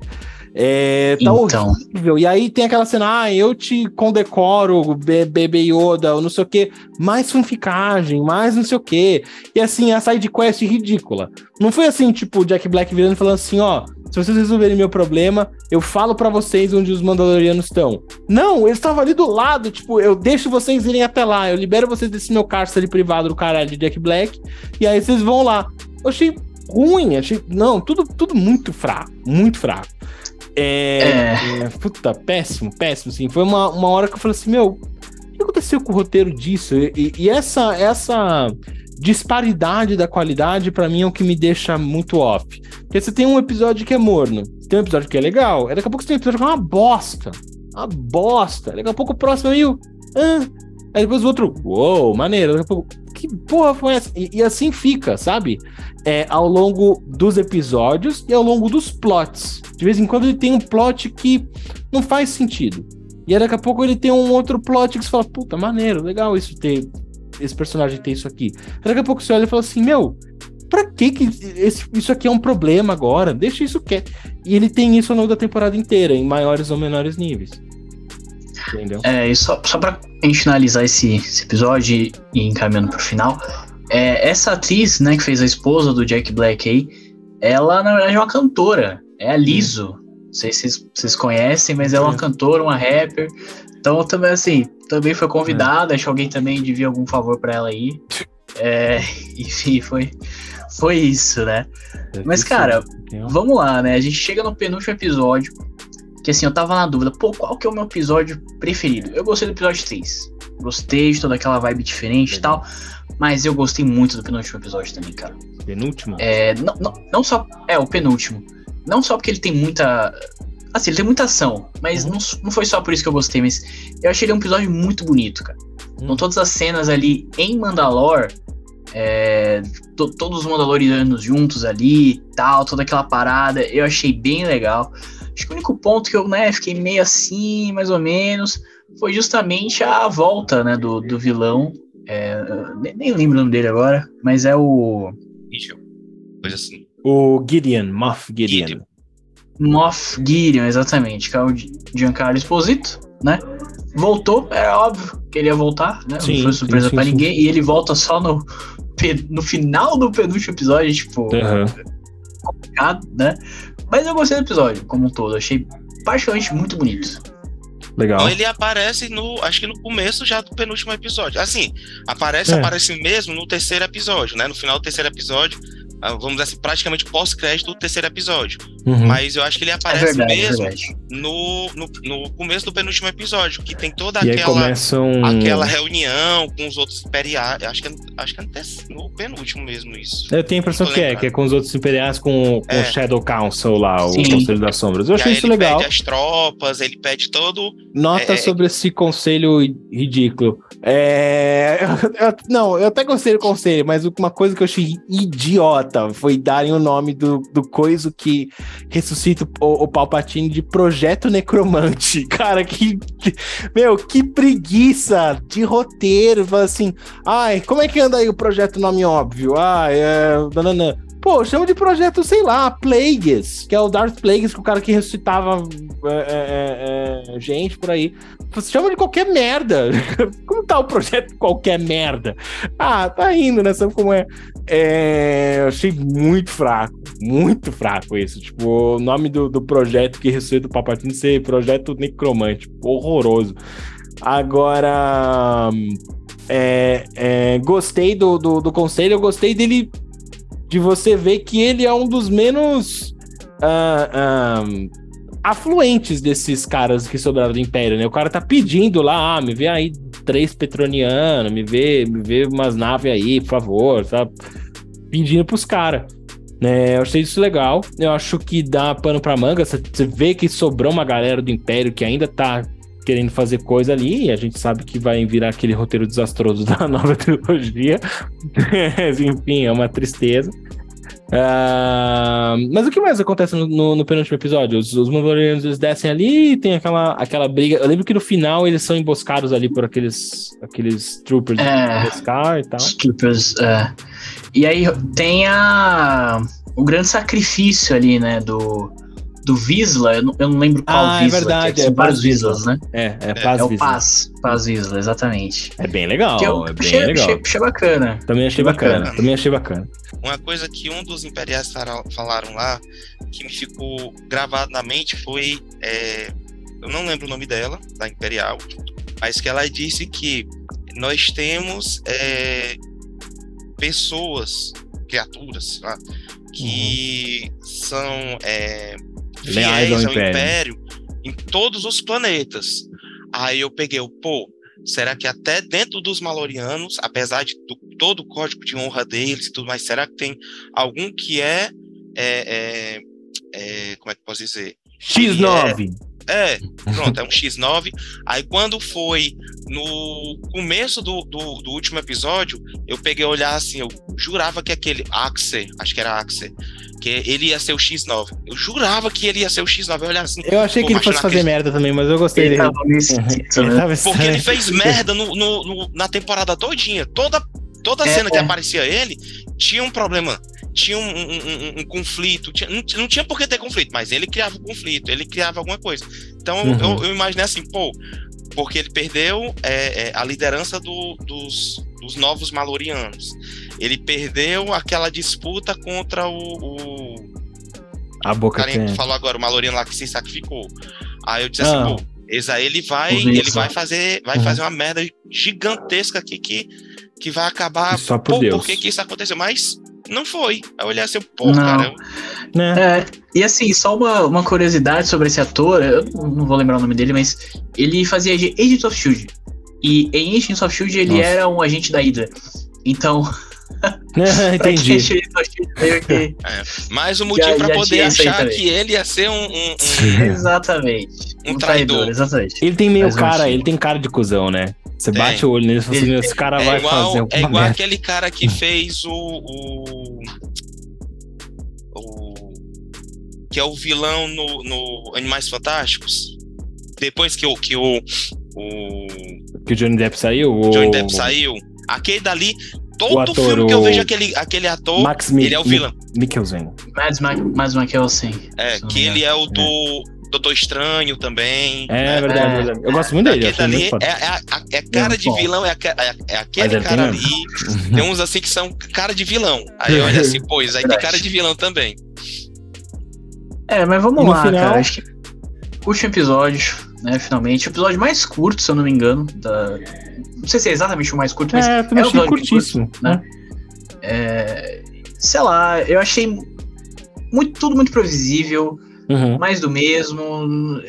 É, tá então. horrível. E aí tem aquela cena, ah, eu te condecoro, bebê Yoda, ou não sei o que, mais fanficagem, mais não sei o que. E assim, a side quest ridícula. Não foi assim, tipo, o Jack Black virando e falando assim, ó, se vocês resolverem meu problema, eu falo para vocês onde os Mandalorianos estão. Não, eles estavam ali do lado, tipo, eu deixo vocês irem até lá, eu libero vocês desse meu cárcere privado do caralho de Jack Black, e aí vocês vão lá. Eu achei ruim, achei. Não, tudo, tudo muito fraco, muito fraco. É, é. é, Puta, péssimo, péssimo, assim. Foi uma, uma hora que eu falei assim, meu, o que aconteceu com o roteiro disso? E, e essa, essa disparidade da qualidade, para mim, é o que me deixa muito off. Porque você tem um episódio que é morno, você tem um episódio que é legal, daqui a pouco você tem um episódio que é uma bosta. Uma bosta. Daqui a pouco o próximo é meio. Ah. Aí depois o outro, uou, maneiro. Daqui a pouco, que porra foi essa? E, e assim fica, sabe? É, ao longo dos episódios e ao longo dos plots. De vez em quando ele tem um plot que não faz sentido. E aí daqui a pouco ele tem um outro plot que você fala, puta, maneiro, legal isso ter. Esse personagem ter isso aqui. Aí daqui a pouco você olha e fala assim, meu, pra que, que esse, isso aqui é um problema agora? Deixa isso que E ele tem isso ao longo da temporada inteira, em maiores ou menores níveis.
Entendeu? É, e só, só pra gente finalizar esse, esse episódio e ir encaminhando pro final, é, essa atriz, né, que fez a esposa do Jack Black aí, ela na verdade é uma cantora, é a Liso. Hum. Não sei se vocês, vocês conhecem, mas ela é uma cantora, uma rapper. Então também assim, também foi convidada, é. acho que alguém também devia algum favor para ela aí. É, (laughs) enfim, foi, foi isso, né? Mas, cara, vamos lá, né? A gente chega no penúltimo episódio. Que assim, eu tava na dúvida, pô, qual que é o meu episódio preferido? Eu gostei do episódio 3. Gostei de toda aquela vibe diferente e tal. Mas eu gostei muito do penúltimo episódio também, cara.
Penúltimo?
É, não, não, não só. É, o penúltimo. Não só porque ele tem muita. Assim, ele tem muita ação, mas uhum. não, não foi só por isso que eu gostei, mas eu achei ele um episódio muito bonito, cara. Uhum. Com todas as cenas ali em Mandalor, é, to, todos os Mandalorianos juntos ali e tal, toda aquela parada, eu achei bem legal. Acho que o único ponto que eu né, fiquei meio assim, mais ou menos, foi justamente a volta né, do, do vilão. É, nem, nem lembro o nome dele agora, mas é o.
Coisa assim.
O Gideon, Moff Gideon. Gideon.
Moff Gideon, exatamente, que é o Giancarlo Esposito, né? Voltou, era óbvio que ele ia voltar, né? Sim, não foi surpresa para ninguém. E ele volta só no, no final do penúltimo episódio, tipo, uhum. complicado, né? Mas eu gostei do episódio como um todo, achei particularmente muito bonito.
Legal.
Então ele aparece no, acho que no começo já do penúltimo episódio. Assim, aparece, é. aparece mesmo no terceiro episódio, né? No final do terceiro episódio, vamos dizer assim, praticamente pós-crédito do terceiro episódio. Uhum. Mas eu acho que ele aparece é verdade, mesmo é no, no, no, começo do penúltimo episódio, que tem toda
e
aquela,
um...
aquela reunião com os outros imperiais. Acho que, é, acho que é no penúltimo mesmo isso.
Eu tenho a impressão que é, que é com os outros imperiais, com, com é. o Shadow Council lá, Sim. o Conselho das Sombras. Eu achei isso
ele
legal.
Ele pede as tropas, ele pede todo.
Nota é, sobre esse conselho ridículo. É... (laughs) Eu, não, eu até gostei do conselho, mas uma coisa que eu achei idiota foi darem o nome do, do coiso que ressuscita o, o Palpatine de Projeto Necromante. (laughs) Cara, que, que. Meu, que preguiça de roteiro. Assim, ai, como é que anda aí o projeto nome óbvio? Ah, é. Dananã. Pô, chama de projeto, sei lá, Plagues, que é o Darth Plagues, que é o cara que ressuscitava é, é, é, é gente por aí. Você chama de qualquer merda. (laughs) Como tá o projeto qualquer merda? Ah, tá indo, né? Sabe como é? é eu achei muito fraco, muito fraco isso. Tipo, o nome do, do projeto que ressuscita o Papatino ser Projeto Necromante. Horroroso. Agora. É, é, gostei do, do, do, conselho, eu gostei dele de você ver que ele é um dos menos uh, afluentes desses caras que sobraram do Império, né? O cara tá pedindo lá, ah, me vê aí três petronianos, me vê, me vê umas naves aí, por favor, tá? Pedindo pros caras. Né, eu achei isso legal. Eu acho que dá pano pra manga. Você vê que sobrou uma galera do Império que ainda tá querendo fazer coisa ali, e a gente sabe que vai virar aquele roteiro desastroso (laughs) da nova trilogia. (laughs) Enfim, é uma tristeza. Uh, mas o que mais acontece no, no, no penúltimo episódio? Os, os Mandalorianos eles descem ali tem aquela, aquela briga. Eu lembro que no final eles são emboscados ali por aqueles, aqueles troopers
é,
pescar e tal.
Os troopers, é. E aí tem a, o grande sacrifício ali, né? Do, do Visla, eu não, eu não lembro qual
ah,
Visla.
É verdade,
é,
é
Paz Vislas, né?
É, é Paz
É, é o Paz, Paz Visla, exatamente.
É bem legal, eu, é bem
achei,
legal.
Achei, achei, bacana.
Também achei bacana, bacana, também achei bacana.
Uma coisa que um dos imperiais falaram lá, que me ficou gravado na mente, foi. É, eu não lembro o nome dela, da Imperial, mas que ela disse que nós temos é, pessoas, criaturas, lá, que uhum. são é, fiéis ao, ao império. império. em todos os planetas. Aí eu peguei o, pô, será que até dentro dos Malorianos, apesar de do, todo o código de honra deles e tudo mais, será que tem algum que é, é, é, é como é que posso dizer?
X9.
É, pronto, é um X9. Aí quando foi no começo do, do, do, último episódio, eu peguei olhar assim, eu jurava que aquele Axe, acho que era Axe, que ele ia ser o X9. Eu jurava que ele ia ser o X9. Eu olhava assim.
Eu achei que ele fosse fazer merda também, mas eu gostei ele dele. Tava
uhum. né? Porque ele fez merda no, no, no, na temporada todinha. Toda, toda é, cena que é. aparecia ele tinha um problema. Tinha um, um, um, um conflito, tinha, não, não, tinha por que ter conflito, mas ele criava um conflito, ele criava alguma coisa. Então uhum. eu, eu, imaginei assim, pô, porque ele perdeu é, é, a liderança do, dos, dos novos Malorianos. Ele perdeu aquela disputa contra o. o
a boca
que falou agora, o Maloriano lá que se sacrificou. Aí eu disse assim, ah. pô, Exa, ele vai, ele vai fazer, vai uhum. fazer uma merda gigantesca aqui que, que vai acabar.
Só por pô, Deus.
por que, que isso aconteceu? Mas não foi. Aí olhei assim, pô, não. cara.
Né? É, e assim, só uma, uma curiosidade sobre esse ator, eu não vou lembrar o nome dele, mas ele fazia Agents of Shield. E em Agents of Shield ele Nossa. era um agente da Hydra. Então. (laughs)
Entendi. (laughs)
é, mais um motivo para poder achar que ele ia ser um. um,
um (laughs) exatamente.
Um, um traidor. traidor.
Exatamente. Ele tem meio cara, ele tem cara de cuzão, né? Você tem. bate o olho nele e fala assim, esse cara é vai igual, fazer
É igual merda. aquele cara que (laughs) fez o, o, o. que é o vilão no, no Animais Fantásticos. Depois que o. Que o, o
que o Johnny Depp saiu?
Johnny Depp saiu. Aquele dali, todo ator, filme que eu vejo aquele, aquele ator, Max ele é o vilão.
Mikkelsen.
Mads, Mads Mikkelsen.
É, que ele é o do é. Doutor Estranho também.
É, né? verdade, é. verdade. Eu gosto muito dele.
Ali é, é, é, cara de vilão, é, é, é aquele cara ali. (laughs) Tem uns assim que são cara de vilão. Aí olha assim, pois, aí tem cara de vilão também.
É, mas vamos lá, final... cara. Acho que último episódio, né? Finalmente. O episódio mais curto, se eu não me engano, da, não sei se é exatamente o mais curto, mas.
É, eu também é achei curtíssimo. Curto, né?
É, sei lá, eu achei muito, tudo muito previsível, uhum. mais do mesmo.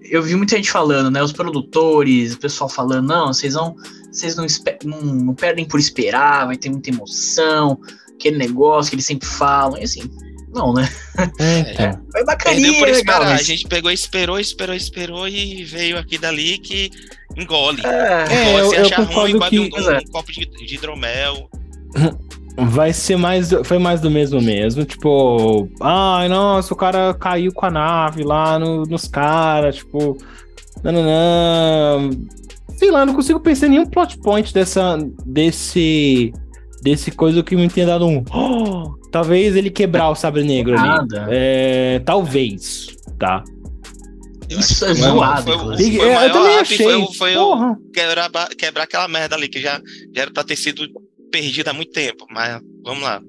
Eu vi muita gente falando, né? Os produtores, o pessoal falando, não, vocês não. Vocês não, não, não perdem por esperar, vai ter muita emoção, aquele negócio que eles sempre falam, e assim, não, né?
É, (laughs) então.
Foi bacaninha, por
esperar.
Legal,
mas... A gente pegou, esperou, esperou, esperou e veio aqui dali que engole.
É, engole, é, eu, eu ruim, que... Um,
um, um, copo de, de hidromel. (laughs)
Vai ser mais. Foi mais do mesmo mesmo. Tipo, ai, nossa, o cara caiu com a nave lá no, nos caras, tipo. Não, não, não. Sei lá, não consigo pensar em nenhum plot point dessa. desse. desse coisa que me tenha dado um. Oh, talvez ele quebrar o sabre negro Nada. ali. É, talvez, tá?
Isso é zoado. Foi,
foi, foi, foi eu também achei. Foi,
foi quebrar, quebrar aquela merda ali, que já, já era pra ter sido perdida há muito tempo, mas vamos lá.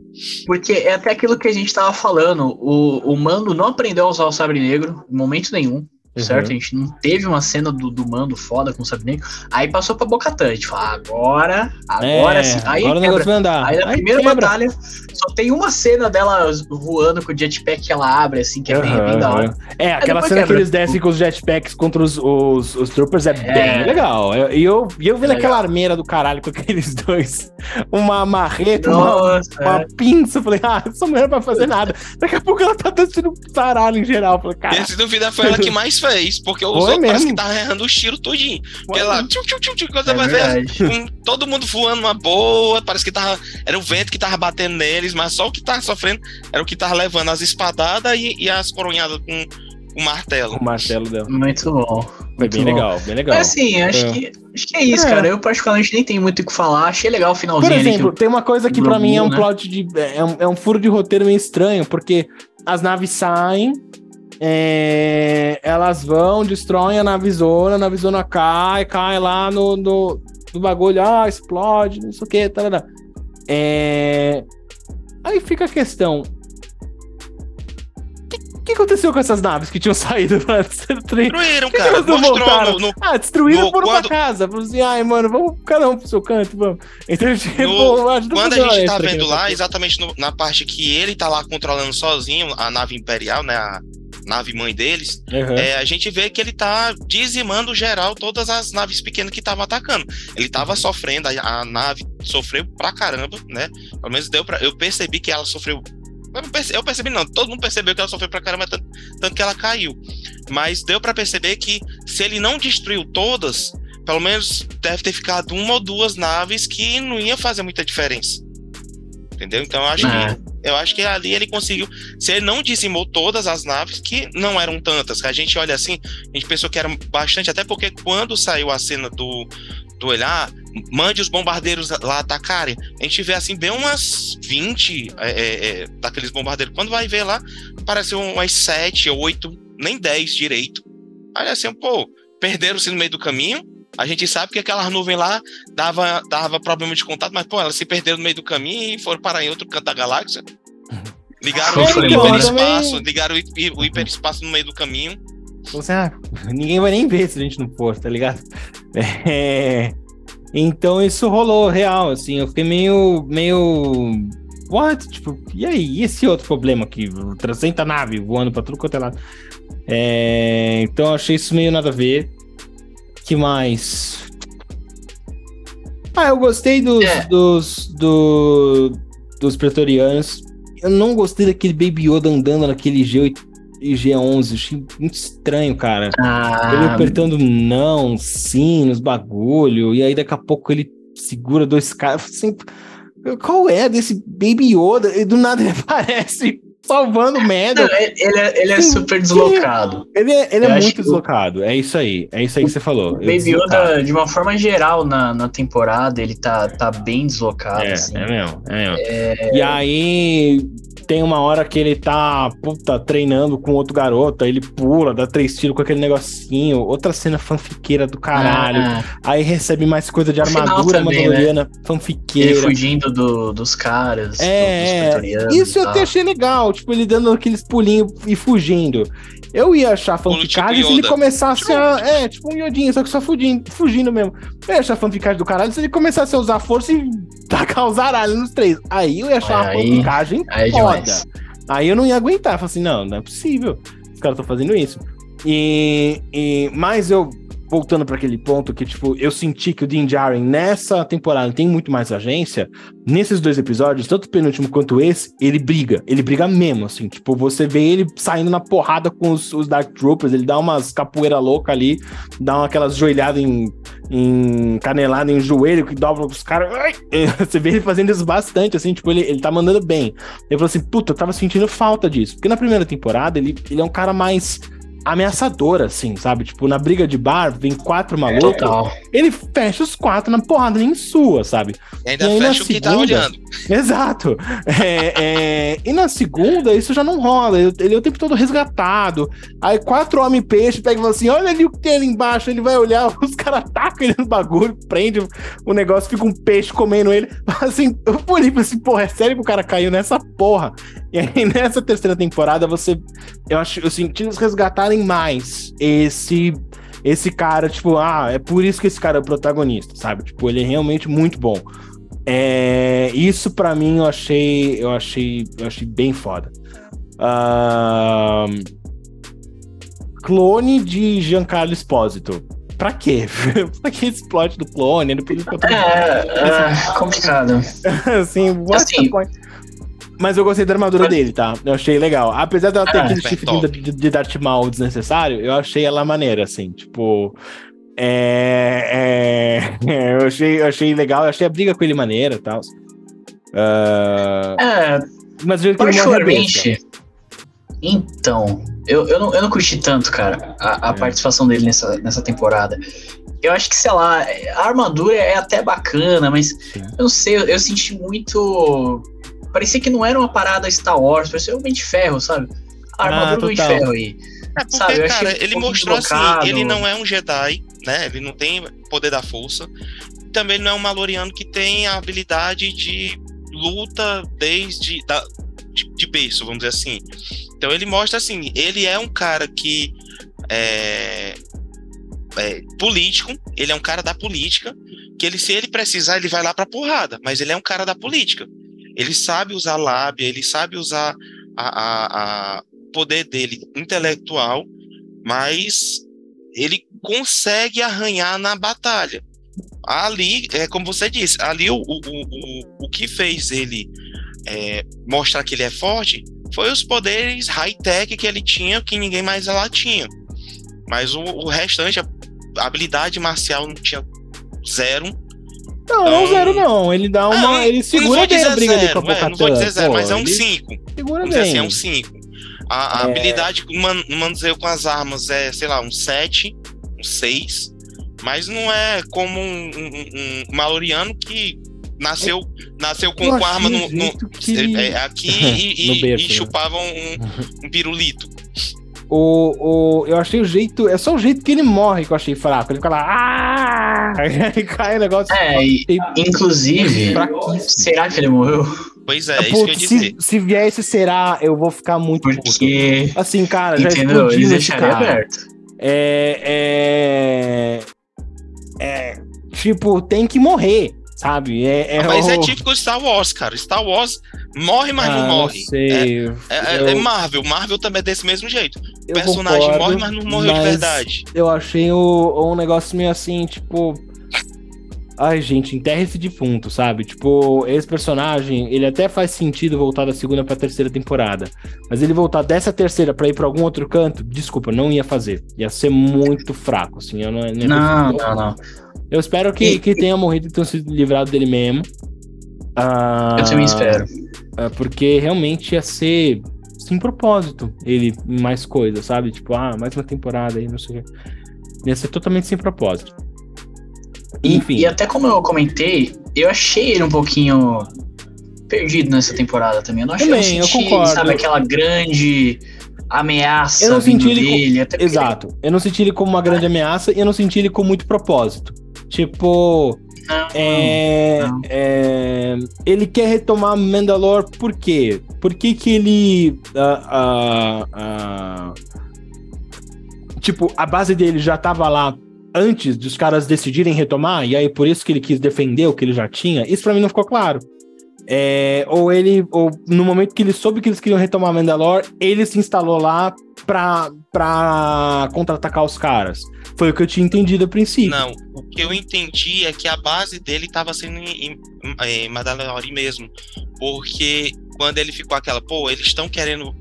Porque é até aquilo que a gente tava falando, o, o Mando não aprendeu a usar o sabre negro em momento nenhum. Uhum. Certo? A gente não teve uma cena do, do mando foda com o Sabre Negro. Aí passou pra Bocatan. A gente falou, agora, agora
é,
sim. Aí,
agora o negócio vai andar.
Aí na
aí
primeira quebra. batalha, só tem uma cena dela voando com o jetpack que ela abre, assim, que é bem, bem da hora.
É, aquela cena quebra. que eles descem com os jetpacks contra os, os, os troopers é, é, bem legal. E eu, eu, eu vendo é aquela armeira do caralho com aqueles (laughs) dois, uma marreta, Nossa, uma, uma é. pinça. Eu falei, ah, essa mulher não vai fazer nada. Daqui a pouco ela tá dançando um caralho em geral. Eu falei, cara.
Esse dúvida foi ela que mais fez, porque os outros parece que tá errando o tiro todinho. Porque ela, tchum, tchum, tchum, tchum, coisa é um, todo mundo voando uma boa, parece que tava, era o vento que tava batendo neles, mas só o que tava sofrendo era o que tava levando as espadadas e, e as coronhadas com o martelo.
O martelo dela.
Muito bom.
Foi bem bom. legal, bem legal.
Mas assim, acho, é. que, acho que é isso, é. cara. Eu particularmente nem tenho muito o que falar. Achei legal o finalzinho.
Por exemplo, tem uma coisa que para mim é um né? plot de. É um, é um furo de roteiro meio estranho, porque as naves saem, é, elas vão, destroem a navezona, a navezona cai, cai lá no, no, no bagulho, ah, explode, não sei o que, tá, tá, tá. É, Aí fica a questão. O que, que, aconteceu com essas naves que tinham (laughs) saído
Destruíram, que cara. Que Mostrou no, no,
ah, destruíram por uma casa. Falaram assim, ai, mano, vamos cada um pro seu canto, vamos. Então, tipo,
no, quando a gente tá vendo lá, exatamente no, na parte que ele tá lá controlando sozinho a nave imperial, né? A nave mãe deles, uhum. é, a gente vê que ele tá dizimando geral todas as naves pequenas que estavam atacando. Ele tava sofrendo, a, a, nave sofreu pra caramba, né? Pelo menos deu pra. Eu percebi que ela sofreu. Eu percebi, eu percebi não, todo mundo percebeu que ela sofreu pra caramba, tanto, tanto que ela caiu. Mas deu para perceber que se ele não destruiu todas, pelo menos deve ter ficado uma ou duas naves que não ia fazer muita diferença. Entendeu? Então eu acho que eu acho que ali ele conseguiu. Se ele não dizimou todas as naves, que não eram tantas, que a gente olha assim, a gente pensou que eram bastante, até porque quando saiu a cena do, do olhar, mande os bombardeiros lá atacarem. A gente vê assim, bem umas 20 é, é, é, daqueles bombardeiros. Quando vai ver lá, parece umas 7 ou 8, nem 10 direito. Aí assim, pô, perderam-se no meio do caminho. A gente sabe que aquelas nuvens lá dava, dava problema de contato, mas, pô, elas se perderam no meio do caminho e foram parar em outro canto da galáxia. Ligaram o hiperespaço, ligaram o hiperespaço no meio do caminho.
Você, ah, ninguém vai nem ver se a gente não for, tá ligado? (laughs) É... Então isso rolou real, assim, eu fiquei meio. meio. What? Tipo, e aí? E esse outro problema aqui? 300 nave voando pra tudo quanto é lado. É... Então eu achei isso meio nada a ver. Que mais? Ah, eu gostei dos, é. dos, do, dos pretorianos. Eu não gostei daquele Baby Yoda andando naquele G8 G11. Achei muito estranho, cara. Ah. Ele apertando não, sim, nos bagulho. E aí daqui a pouco ele segura dois caras. Assim, qual é desse Baby Yoda? E do nada (laughs) ele aparece salvando merda.
ele, é, ele é super deslocado.
Ele é, ele é muito deslocado. É isso aí. É isso aí que você falou.
Baby Yoda, de uma forma geral, na, na temporada, ele tá, tá bem deslocado.
É,
assim.
é mesmo. É mesmo. É... E aí tem uma hora que ele tá, puta, treinando com outro garoto, aí ele pula, dá três tiros com aquele negocinho. Outra cena fanfiqueira do caralho. Ah. Aí recebe mais coisa de armadura também, mandaloriana, né? fanfiqueira. Ele
fugindo do, dos caras,
é, do, dos Isso eu até achei legal, tipo, ele dando aqueles pulinhos e fugindo. Eu ia achar fanficagem tipo se ele começasse tipo... a. É, tipo um iodinho, só que só fugindo, fugindo mesmo. Eu ia achar fanficagem do caralho se ele começasse a usar força e tacar os aralhos nos três. Aí eu ia achar é, uma fanficagem aí, foda. Aí eu não ia aguentar. Falei assim, não, não é possível. Os caras estão fazendo isso. E, e, mas eu voltando para aquele ponto que, tipo, eu senti que o Dean Jaren nessa temporada tem muito mais agência. Nesses dois episódios, tanto o penúltimo quanto esse, ele briga. Ele briga mesmo, assim. Tipo, você vê ele saindo na porrada com os, os Dark Troopers, ele dá umas capoeira louca ali, dá aquelas joelhadas em, em canelada em joelho que dobra os caras. (laughs) Você vê ele fazendo isso bastante, assim, tipo, ele, ele tá mandando bem. Ele falou assim, puta, eu tava sentindo falta disso. Porque na primeira temporada, ele, ele é um cara mais ameaçadora, assim, sabe? Tipo, na briga de bar, vem quatro malucos. É, ele fecha os quatro na porrada em sua, sabe?
E ainda e fecha o que tá olhando. (laughs)
Exato. É, é, e na segunda, isso já não rola. Ele é o tempo todo resgatado. Aí quatro homens peixe pegam e falam assim: olha ali o que tem ali embaixo. Ele vai olhar, (laughs) os caras atacam ele no bagulho, prende o negócio, fica um peixe comendo ele. (laughs) Assim, eu olhei assim, porra, é sério que o cara caiu nessa porra. E aí, nessa terceira temporada, você. Eu acho, eu senti eles resgatarem mais esse. Esse cara, tipo, ah, é por isso que esse cara é o protagonista, sabe? Tipo, ele é realmente muito bom. É, isso para mim eu achei, eu achei, eu achei bem foda. Uh, clone de Giancarlo Espósito. Pra quê? (laughs) pra que esse plot do clone?
É, é, complicado. (laughs)
assim, what assim, the point? Mas eu gostei da armadura dele, tá? Eu achei legal. Apesar dela ter ah, aquele chifre de, de Darth Maul desnecessário, eu achei ela maneira, assim. Tipo, é, é, é, (laughs) eu, achei, eu achei legal, eu achei a briga com ele maneira e tal.
Uh, é,
mas eu particularmente.
Então, eu, eu, não, eu não curti tanto, cara, a, a é. participação dele nessa, nessa temporada. Eu acho que, sei lá, a armadura é até bacana, mas eu não sei, eu, eu senti muito Parecia que não era uma parada Star Wars, parecia um Homem de Ferro, sabe? A armadura ah, do Homem de Ferro aí.
É porque, sabe, cara, ele mostrou assim, ele não é um Jedi, né? Ele não tem poder da força. Também não é um Maloriano que tem a habilidade de luta desde da, de, de berço, vamos dizer assim. Então ele mostra assim, ele é um cara que é, é, político, ele é um cara da política, que ele se ele precisar ele vai lá para porrada, mas ele é um cara da política. Ele sabe usar lábia, ele sabe usar a, a, a poder dele intelectual, mas ele consegue arranhar na batalha. Ali, é como você disse, ali o, o, o, o que fez ele é, mostrar que ele é forte foi os poderes high-tech que ele tinha, que ninguém mais lá tinha. Mas o, o restante, a habilidade marcial não tinha zero.
Não, não zero não. Ele dá uma. Ah, ele segura bem a briga zero,
ali com a é, Não vou dizer zero, Pô, mas é um 5. Segura bem. Assim, é um 5. A, a é... habilidade man, manuseio com as armas é, sei lá, um 7, um 6. Mas não é como um, um, um Maloriano que nasceu, nasceu com, com arma no, no
que...
é, aqui (laughs) e, e, berço, e né? chupava um, um pirulito.
O, o, eu achei o jeito. É só o jeito que ele morre que eu achei fraco. Ele fica lá. Ah! (laughs) Aí cai o negócio.
É, e, inclusive. será que ele morreu?
Pois é, é isso que eu
se, se vier esse será, eu vou ficar muito
Porque...
puto. Assim, cara, já
Entendeu? explodiu esse cara. Aberto.
É, é, é. Tipo, tem que morrer sabe? É, é
mas
o...
é típico Star Wars, cara. Star Wars morre, mas ah, não morre.
Não sei.
É, é, eu... é, Marvel. Marvel também é desse mesmo jeito. O personagem concordo, morre, mas não morreu mas de verdade.
Eu achei o, um negócio meio assim, tipo. Ai, gente, enterra esse defunto, sabe? Tipo, esse personagem, ele até faz sentido voltar da segunda pra terceira temporada. Mas ele voltar dessa terceira pra ir pra algum outro canto, desculpa, não ia fazer. Ia ser muito fraco, assim. Eu não,
não, não, não,
eu espero que, e, que tenha morrido e tenha sido livrado dele mesmo.
Ah, eu também espero.
É, porque realmente ia ser sem propósito ele mais coisa, sabe? Tipo, ah, mais uma temporada aí, não sei o quê. Ia ser totalmente sem propósito.
Enfim. E, e até como eu comentei, eu achei ele um pouquinho perdido nessa temporada também. Eu não achei
também, eu, senti, eu concordo.
sabe, aquela grande ameaça
eu não senti ele dele. Com... Exato. Eu não senti ele como uma grande ameaça e eu não senti ele com muito propósito. Tipo. Não, é, não. É, ele quer retomar Mandalore por quê? Por que, que ele. Tipo, a base dele já tava lá antes dos caras decidirem retomar, e aí por isso que ele quis defender o que ele já tinha? Isso pra mim não ficou claro. É, ou ele, ou no momento que ele soube que eles queriam retomar Mandalore, ele se instalou lá pra, pra contra-atacar os caras. Foi o que eu tinha entendido a princípio.
Não, o que eu entendi é que a base dele estava sendo em, em, em Mandalore mesmo. Porque quando ele ficou aquela, pô, eles estão querendo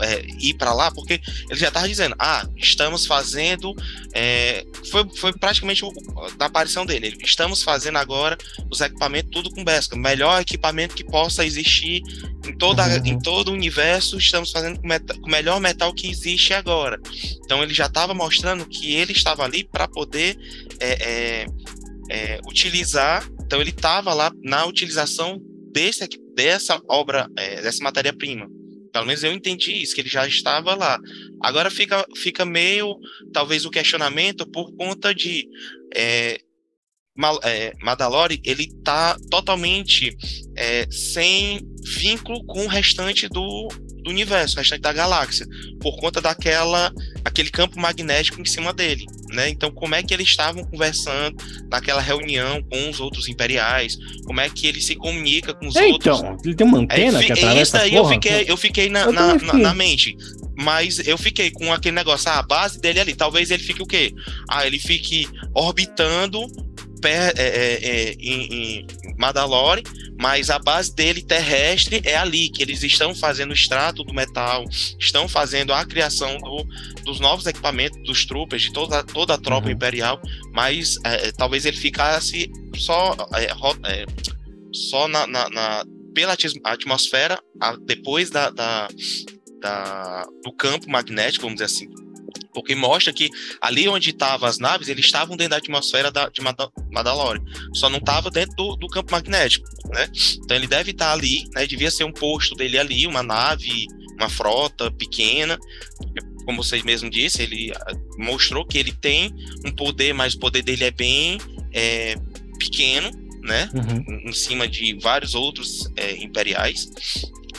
é, ir para lá, porque ele já estava dizendo, ah, estamos fazendo, é, foi, foi praticamente o, da aparição dele, estamos fazendo agora os equipamentos tudo com Beskar, melhor equipamento que possa existir em, toda, uhum. em todo o universo, estamos fazendo com, com o melhor metal que existe agora. Então ele já estava mostrando que ele estava ali para poder é, é, é, utilizar, então ele estava lá na utilização desse, dessa obra, é, dessa matéria-prima. Pelo menos eu entendi isso, que ele já estava lá. Agora fica, fica meio, talvez, o questionamento por conta de. É, Mal, é, ele tá totalmente é, sem vínculo com o restante do, do universo, o restante da galáxia, por conta daquela aquele campo magnético em cima dele, né? Então, como é que eles estavam conversando naquela reunião com os outros imperiais? Como é que ele se comunica com os
é,
outros?
Então, ele tem uma antena é, que atravessa Isso
daí eu fiquei, eu fiquei na, eu na, na, na, mente. Mas eu fiquei com aquele negócio, ah, a base dele é ali. Talvez ele fique o quê? Ah, ele fique orbitando é, é, é, em, em Madalore, mas a base dele terrestre é ali, que eles estão fazendo o extrato do metal, estão fazendo a criação do, dos novos equipamentos dos tropas, de toda, toda a tropa uhum. imperial, mas é, talvez ele ficasse só, é, é, só na, na, na, pela atmosfera, a, depois da, da, da, do campo magnético, vamos dizer assim, porque mostra que ali onde estavam as naves, eles estavam dentro da atmosfera da, de Mandalore, só não estava dentro do, do, campo magnético, né? Então ele deve estar ali, né? Devia ser um posto dele ali, uma nave, uma frota pequena, como vocês mesmo disse, ele ah, mostrou que ele tem um poder, mas o poder dele é bem é, pequeno, né? Uhum. Em cima de vários outros é, imperiais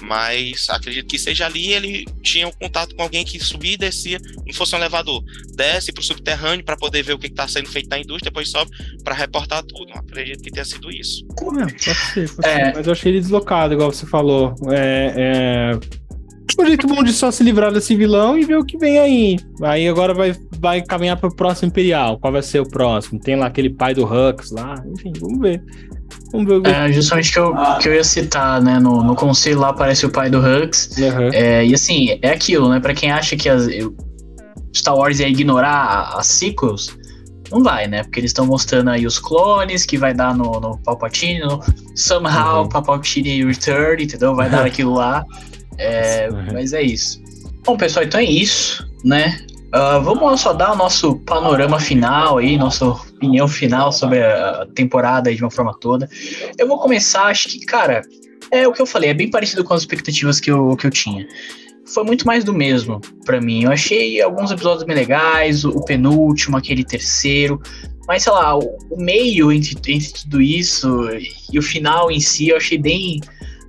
mas acredito que seja ali ele tinha um contato com alguém que subia e descia, não fosse um elevador, desce para o subterrâneo para poder ver o que está sendo feito na indústria, depois sobe para reportar tudo. acredito que tenha sido isso.
É, pode ser, pode é. ser. Mas eu achei ele deslocado, igual você falou. É, é... Um jeito bom de só se livrar desse vilão e ver o que vem aí. Aí agora vai, vai caminhar para o próximo Imperial. Qual vai ser o próximo? Tem lá aquele pai do Hux lá. Enfim, vamos ver.
Vamos ver. É, justamente que eu, que eu ia citar, né? No, no conselho lá aparece o pai do Hux. Uhum. É, e assim, é aquilo, né? Pra quem acha que as, Star Wars ia ignorar as sequels, não vai, né? Porque eles estão mostrando aí os clones que vai dar no, no Palpatine, no somehow uhum. Palpatine Return, entendeu? Vai dar (laughs) aquilo lá. É, uhum. Mas é isso. Bom, pessoal, então é isso, né? Uh, vamos só dar o nosso panorama final aí, nossa opinião final sobre a temporada de uma forma toda. Eu vou começar, acho que, cara, é o que eu falei, é bem parecido com as expectativas que eu, que eu tinha. Foi muito mais do mesmo para mim. Eu achei alguns episódios bem legais, o, o penúltimo, aquele terceiro, mas sei lá, o, o meio entre, entre tudo isso e o final em si eu achei bem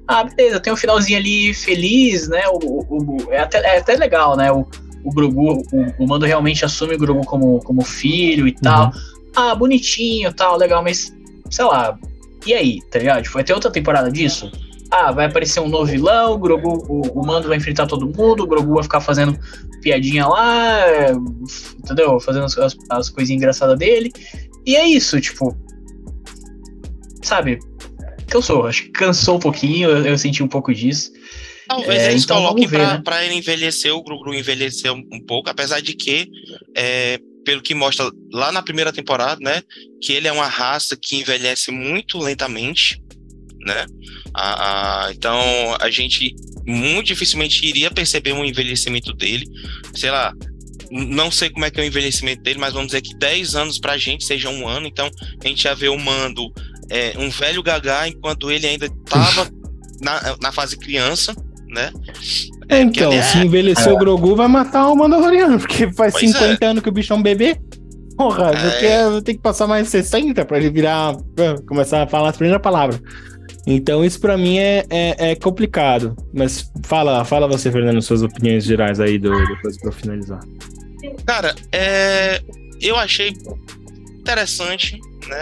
ah, beleza, tem um finalzinho ali feliz, né? O, o, o é, até, é até legal, né? O, o Grogu, o, o Mando realmente assume o Grogu como, como filho e tal. Uhum. Ah, bonitinho tal, legal, mas sei lá. E aí, tá ligado? Vai ter outra temporada disso? Ah, vai aparecer um novo vilão, o Grogu, o, o Mando vai enfrentar todo mundo, o Grogu vai ficar fazendo piadinha lá, entendeu? Fazendo as, as, as coisinhas engraçadas dele. E é isso, tipo. Sabe? Cansou, acho que cansou um pouquinho, eu, eu senti um pouco disso.
Talvez é, eles então coloquem para né? ele envelhecer, o Gru envelhecer um, um, pouco, apesar de que, é, pelo que mostra lá na primeira temporada, né, que ele é uma raça que envelhece muito lentamente, né? A, a, então a gente muito dificilmente iria perceber um envelhecimento dele, sei lá. Não sei como é que é o envelhecimento dele, mas vamos dizer que 10 anos pra gente seja um ano, então a gente já vê o Mando é, um velho gagá enquanto ele ainda estava (laughs) na, na fase criança, né?
É, então, é... se envelhecer o Grogu, vai matar o Mandaloriano, (laughs) porque faz pois 50 é. anos que o bicho é um bebê. Porra, é... tem que passar mais 60 pra ele virar. começar a falar a primeira palavra. Então, isso para mim é, é, é, complicado. Mas fala, fala você, Fernando, suas opiniões gerais aí do, depois pra finalizar.
Cara, é, eu achei interessante, né?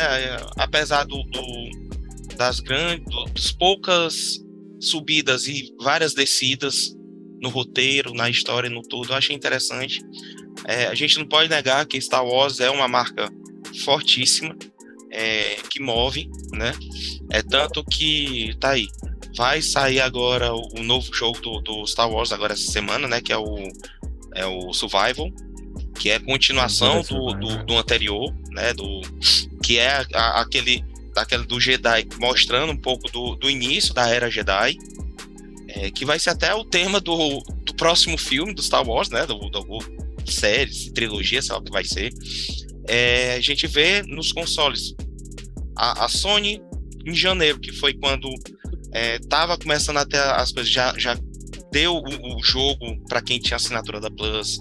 Apesar do, do das grandes, das poucas subidas e várias descidas no roteiro, na história, no tudo. Eu achei interessante. É, a gente não pode negar que Star Wars é uma marca fortíssima, é, que move, né? É tanto que tá aí. Vai sair agora o, o novo jogo do, do, Star Wars agora essa semana, né? Que é o, é o Survival, que é a continuação do, do, do, anterior, né? Do, que é a, aquele daquele do Jedi, mostrando um pouco do, do início da era Jedi, é, que vai ser até o tema do, do próximo filme do Star Wars, né? Do, do, do séries, trilogia, sei lá o que vai ser. É, a gente vê nos consoles a, a, Sony em janeiro, que foi quando estava é, começando até as coisas, já, já deu o, o jogo para quem tinha assinatura da Plus.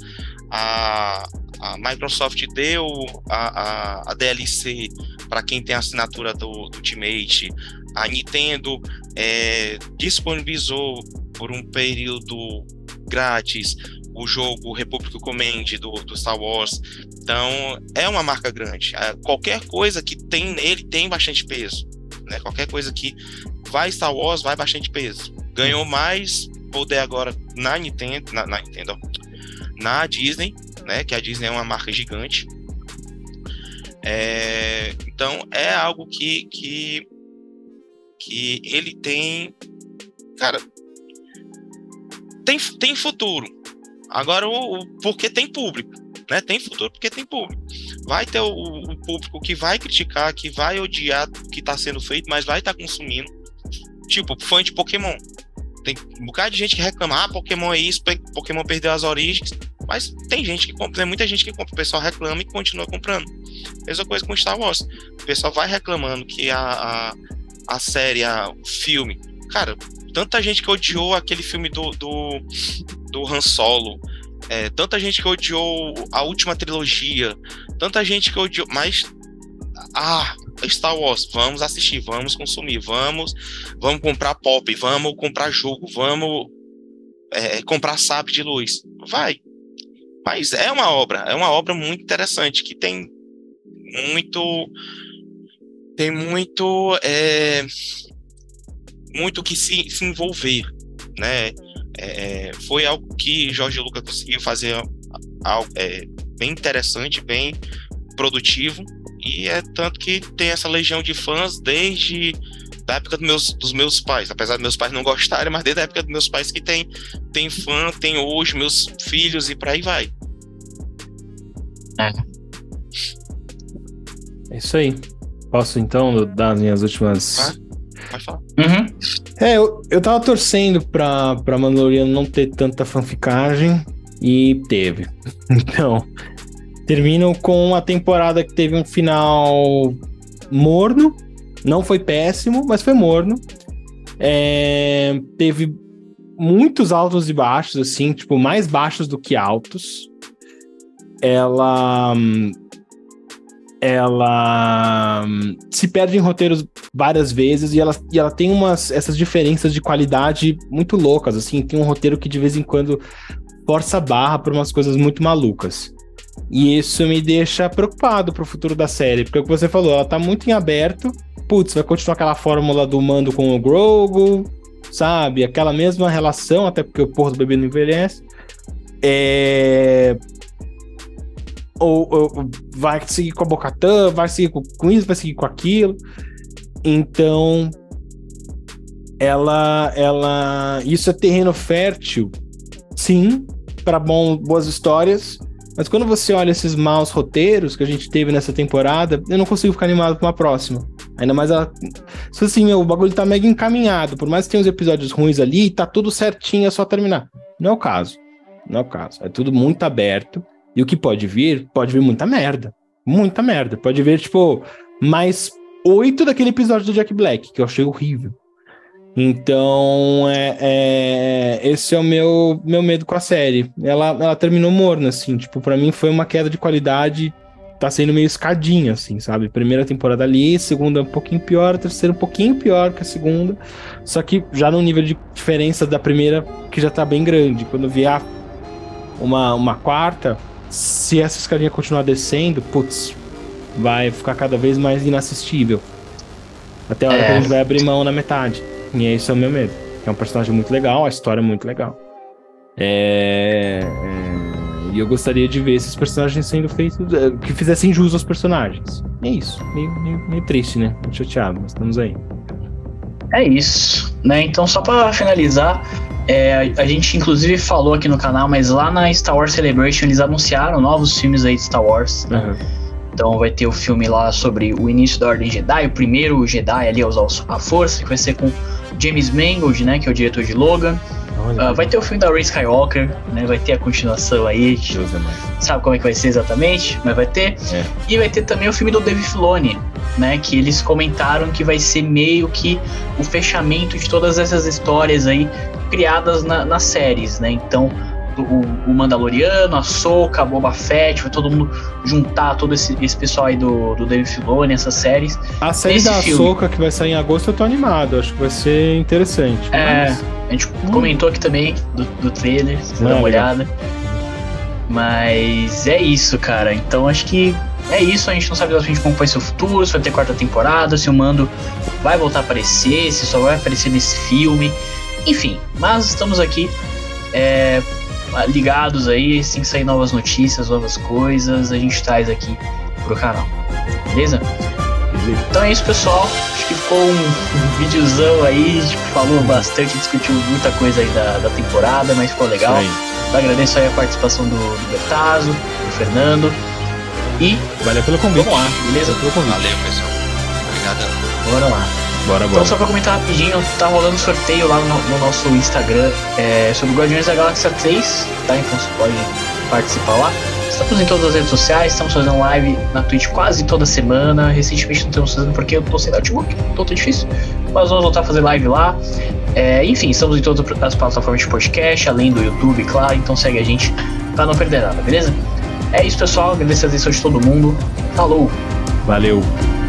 A, a Microsoft deu a, a, a DLC para quem tem a assinatura do, do Ultimate. A Nintendo é, disponibilizou por um período grátis o jogo Republic Command do, do Star Wars. Então, é uma marca grande. É, qualquer coisa que tem nele tem bastante peso. Né? Qualquer coisa que vai Star Wars vai bastante peso. Ganhou mais poder agora na Nintendo, na, na Nintendo, na Disney, né? Que a Disney é uma marca gigante. É, então é algo que, que, que ele tem. Cara, tem, tem futuro. Agora, o, o, porque tem público. Né? Tem futuro porque tem público. Vai ter o, o público que vai criticar, que vai odiar o que está sendo feito, mas vai estar tá consumindo. Tipo, fã de Pokémon. Tem um bocado de gente que reclama, ah, Pokémon é isso, Pokémon perdeu as origens. Mas tem gente que compra, tem muita gente que compra. O pessoal reclama e continua comprando. Mesma coisa com Star Wars. O pessoal vai reclamando que a, a, a série, a, o filme. Cara, tanta gente que odiou aquele filme do, do, do Han Solo. É, tanta gente que odiou a última trilogia. Tanta gente que odiou. Mas. Ah, Star Wars, vamos assistir, vamos consumir, vamos, vamos comprar pop, vamos comprar jogo, vamos é, comprar sabre de luz. Vai. Mas é uma obra, é uma obra muito interessante, que tem muito. Tem muito. É, muito que se, se envolver, né? É, foi algo que Jorge Lucas conseguiu fazer algo é, bem interessante, bem produtivo, e é tanto que tem essa legião de fãs desde da época dos meus, dos meus pais, apesar dos meus pais não gostarem, mas desde a época dos meus pais que tem, tem fã, tem hoje meus filhos e para aí vai.
É. É isso aí. Posso então dar as minhas últimas.
Ah, pode falar.
Uhum. É, eu, eu tava torcendo pra, pra Mandaloriano não ter tanta fanficagem, E teve. (laughs) Então, termino com a temporada que teve um final morno. Não foi péssimo, mas foi morno. É, teve muitos altos e baixos, assim, tipo, mais baixos do que altos. Ela. Ela se perde em roteiros várias vezes e ela, e ela tem umas essas diferenças de qualidade muito loucas, assim. Tem um roteiro que de vez em quando força barra por umas coisas muito malucas. E isso me deixa preocupado pro futuro da série, porque é o que você falou, ela tá muito em aberto. Putz, vai continuar aquela fórmula do mando com o Grogu, sabe? Aquela mesma relação, até porque o porra do bebê não envelhece. É... Ou, ou vai seguir com a Bocatã, vai seguir com, com isso, vai seguir com aquilo. Então, ela, ela, isso é terreno fértil, sim, para boas histórias. Mas quando você olha esses maus roteiros que a gente teve nessa temporada, eu não consigo ficar animado pra uma próxima. Ainda mais ela. Se assim, meu, o bagulho tá mega encaminhado. Por mais que tenha uns episódios ruins ali, tá tudo certinho, é só terminar. Não é o caso. Não é o caso. É tudo muito aberto. E o que pode vir, pode vir muita merda. Muita merda. Pode vir, tipo, mais oito daquele episódio do Jack Black, que eu achei horrível. Então, é, é, esse é o meu, meu medo com a série. Ela, ela terminou morna, assim. Tipo, pra mim foi uma queda de qualidade. Tá sendo meio escadinha, assim, sabe? Primeira temporada ali, segunda um pouquinho pior, terceira um pouquinho pior que a segunda. Só que já no nível de diferença da primeira, que já tá bem grande. Quando vier uma, uma quarta, se essa escadinha continuar descendo, putz, vai ficar cada vez mais inassistível. Até a hora é. que a gente vai abrir mão na metade. E esse é o meu medo. É um personagem muito legal, a história é muito legal. É... é... E eu gostaria de ver esses personagens sendo feitos. É, que fizessem jus aos personagens. É isso. Meio, meio, meio triste, né? Muito chateado, mas estamos aí.
É isso, né? Então, só para finalizar, é, a gente inclusive falou aqui no canal, mas lá na Star Wars Celebration eles anunciaram novos filmes aí de Star Wars. Né? Uhum. Então vai ter o filme lá sobre o início da Ordem Jedi, o primeiro Jedi ali a usar a força, que vai ser com James Mangold, né, que é o diretor de Logan. Uh, vai ter o filme da Ray Skywalker, né? Vai ter a continuação aí. É sabe como é que vai ser exatamente, mas vai ter. É. E vai ter também o filme do Dave Filoni, né? Que eles comentaram que vai ser meio que o fechamento de todas essas histórias aí criadas na, nas séries, né? Então o, o Mandaloriano, a Soca, a Boba Fett, vai todo mundo juntar todo esse, esse pessoal aí do, do David Filoni, essas séries.
A série da Soca que vai sair em agosto eu tô animado, acho que vai ser interessante.
É, mas... a gente hum. comentou aqui também do, do trailer, se você dá uma olhada. Mas é isso, cara. Então acho que é isso, a gente não sabe exatamente como vai ser o futuro, se vai ter quarta temporada, se o Mando vai voltar a aparecer, se só vai aparecer nesse filme. Enfim, mas estamos aqui é, ligados aí, assim que sair novas notícias, novas coisas, a gente traz aqui pro canal. Beleza? Então é isso, pessoal. Acho que ficou um, um videozão aí, tipo, falou bastante, discutiu muita coisa aí da, da temporada, mas ficou legal. Eu agradeço aí a participação do, do Bertazzo, do Fernando. E.
Valeu pelo convite.
Vamos lá, beleza?
Valeu, Valeu pessoal. Obrigado.
Bora lá.
Bora, bora.
Então, só pra comentar rapidinho, tá rolando sorteio lá no, no nosso Instagram é, sobre Guardiões da Galáxia 3, tá? Então você pode participar lá. Estamos em todas as redes sociais, estamos fazendo live na Twitch quase toda semana. Recentemente não estamos fazendo porque eu tô sem notebook, então tá difícil. Mas vamos voltar a fazer live lá. É, enfim, estamos em todas as plataformas de podcast, além do YouTube, claro. Então segue a gente pra não perder nada, beleza? É isso, pessoal. Agradeço a atenção de todo mundo. Falou!
Valeu!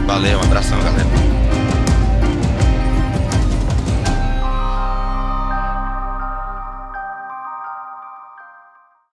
Valeu, um abração, galera.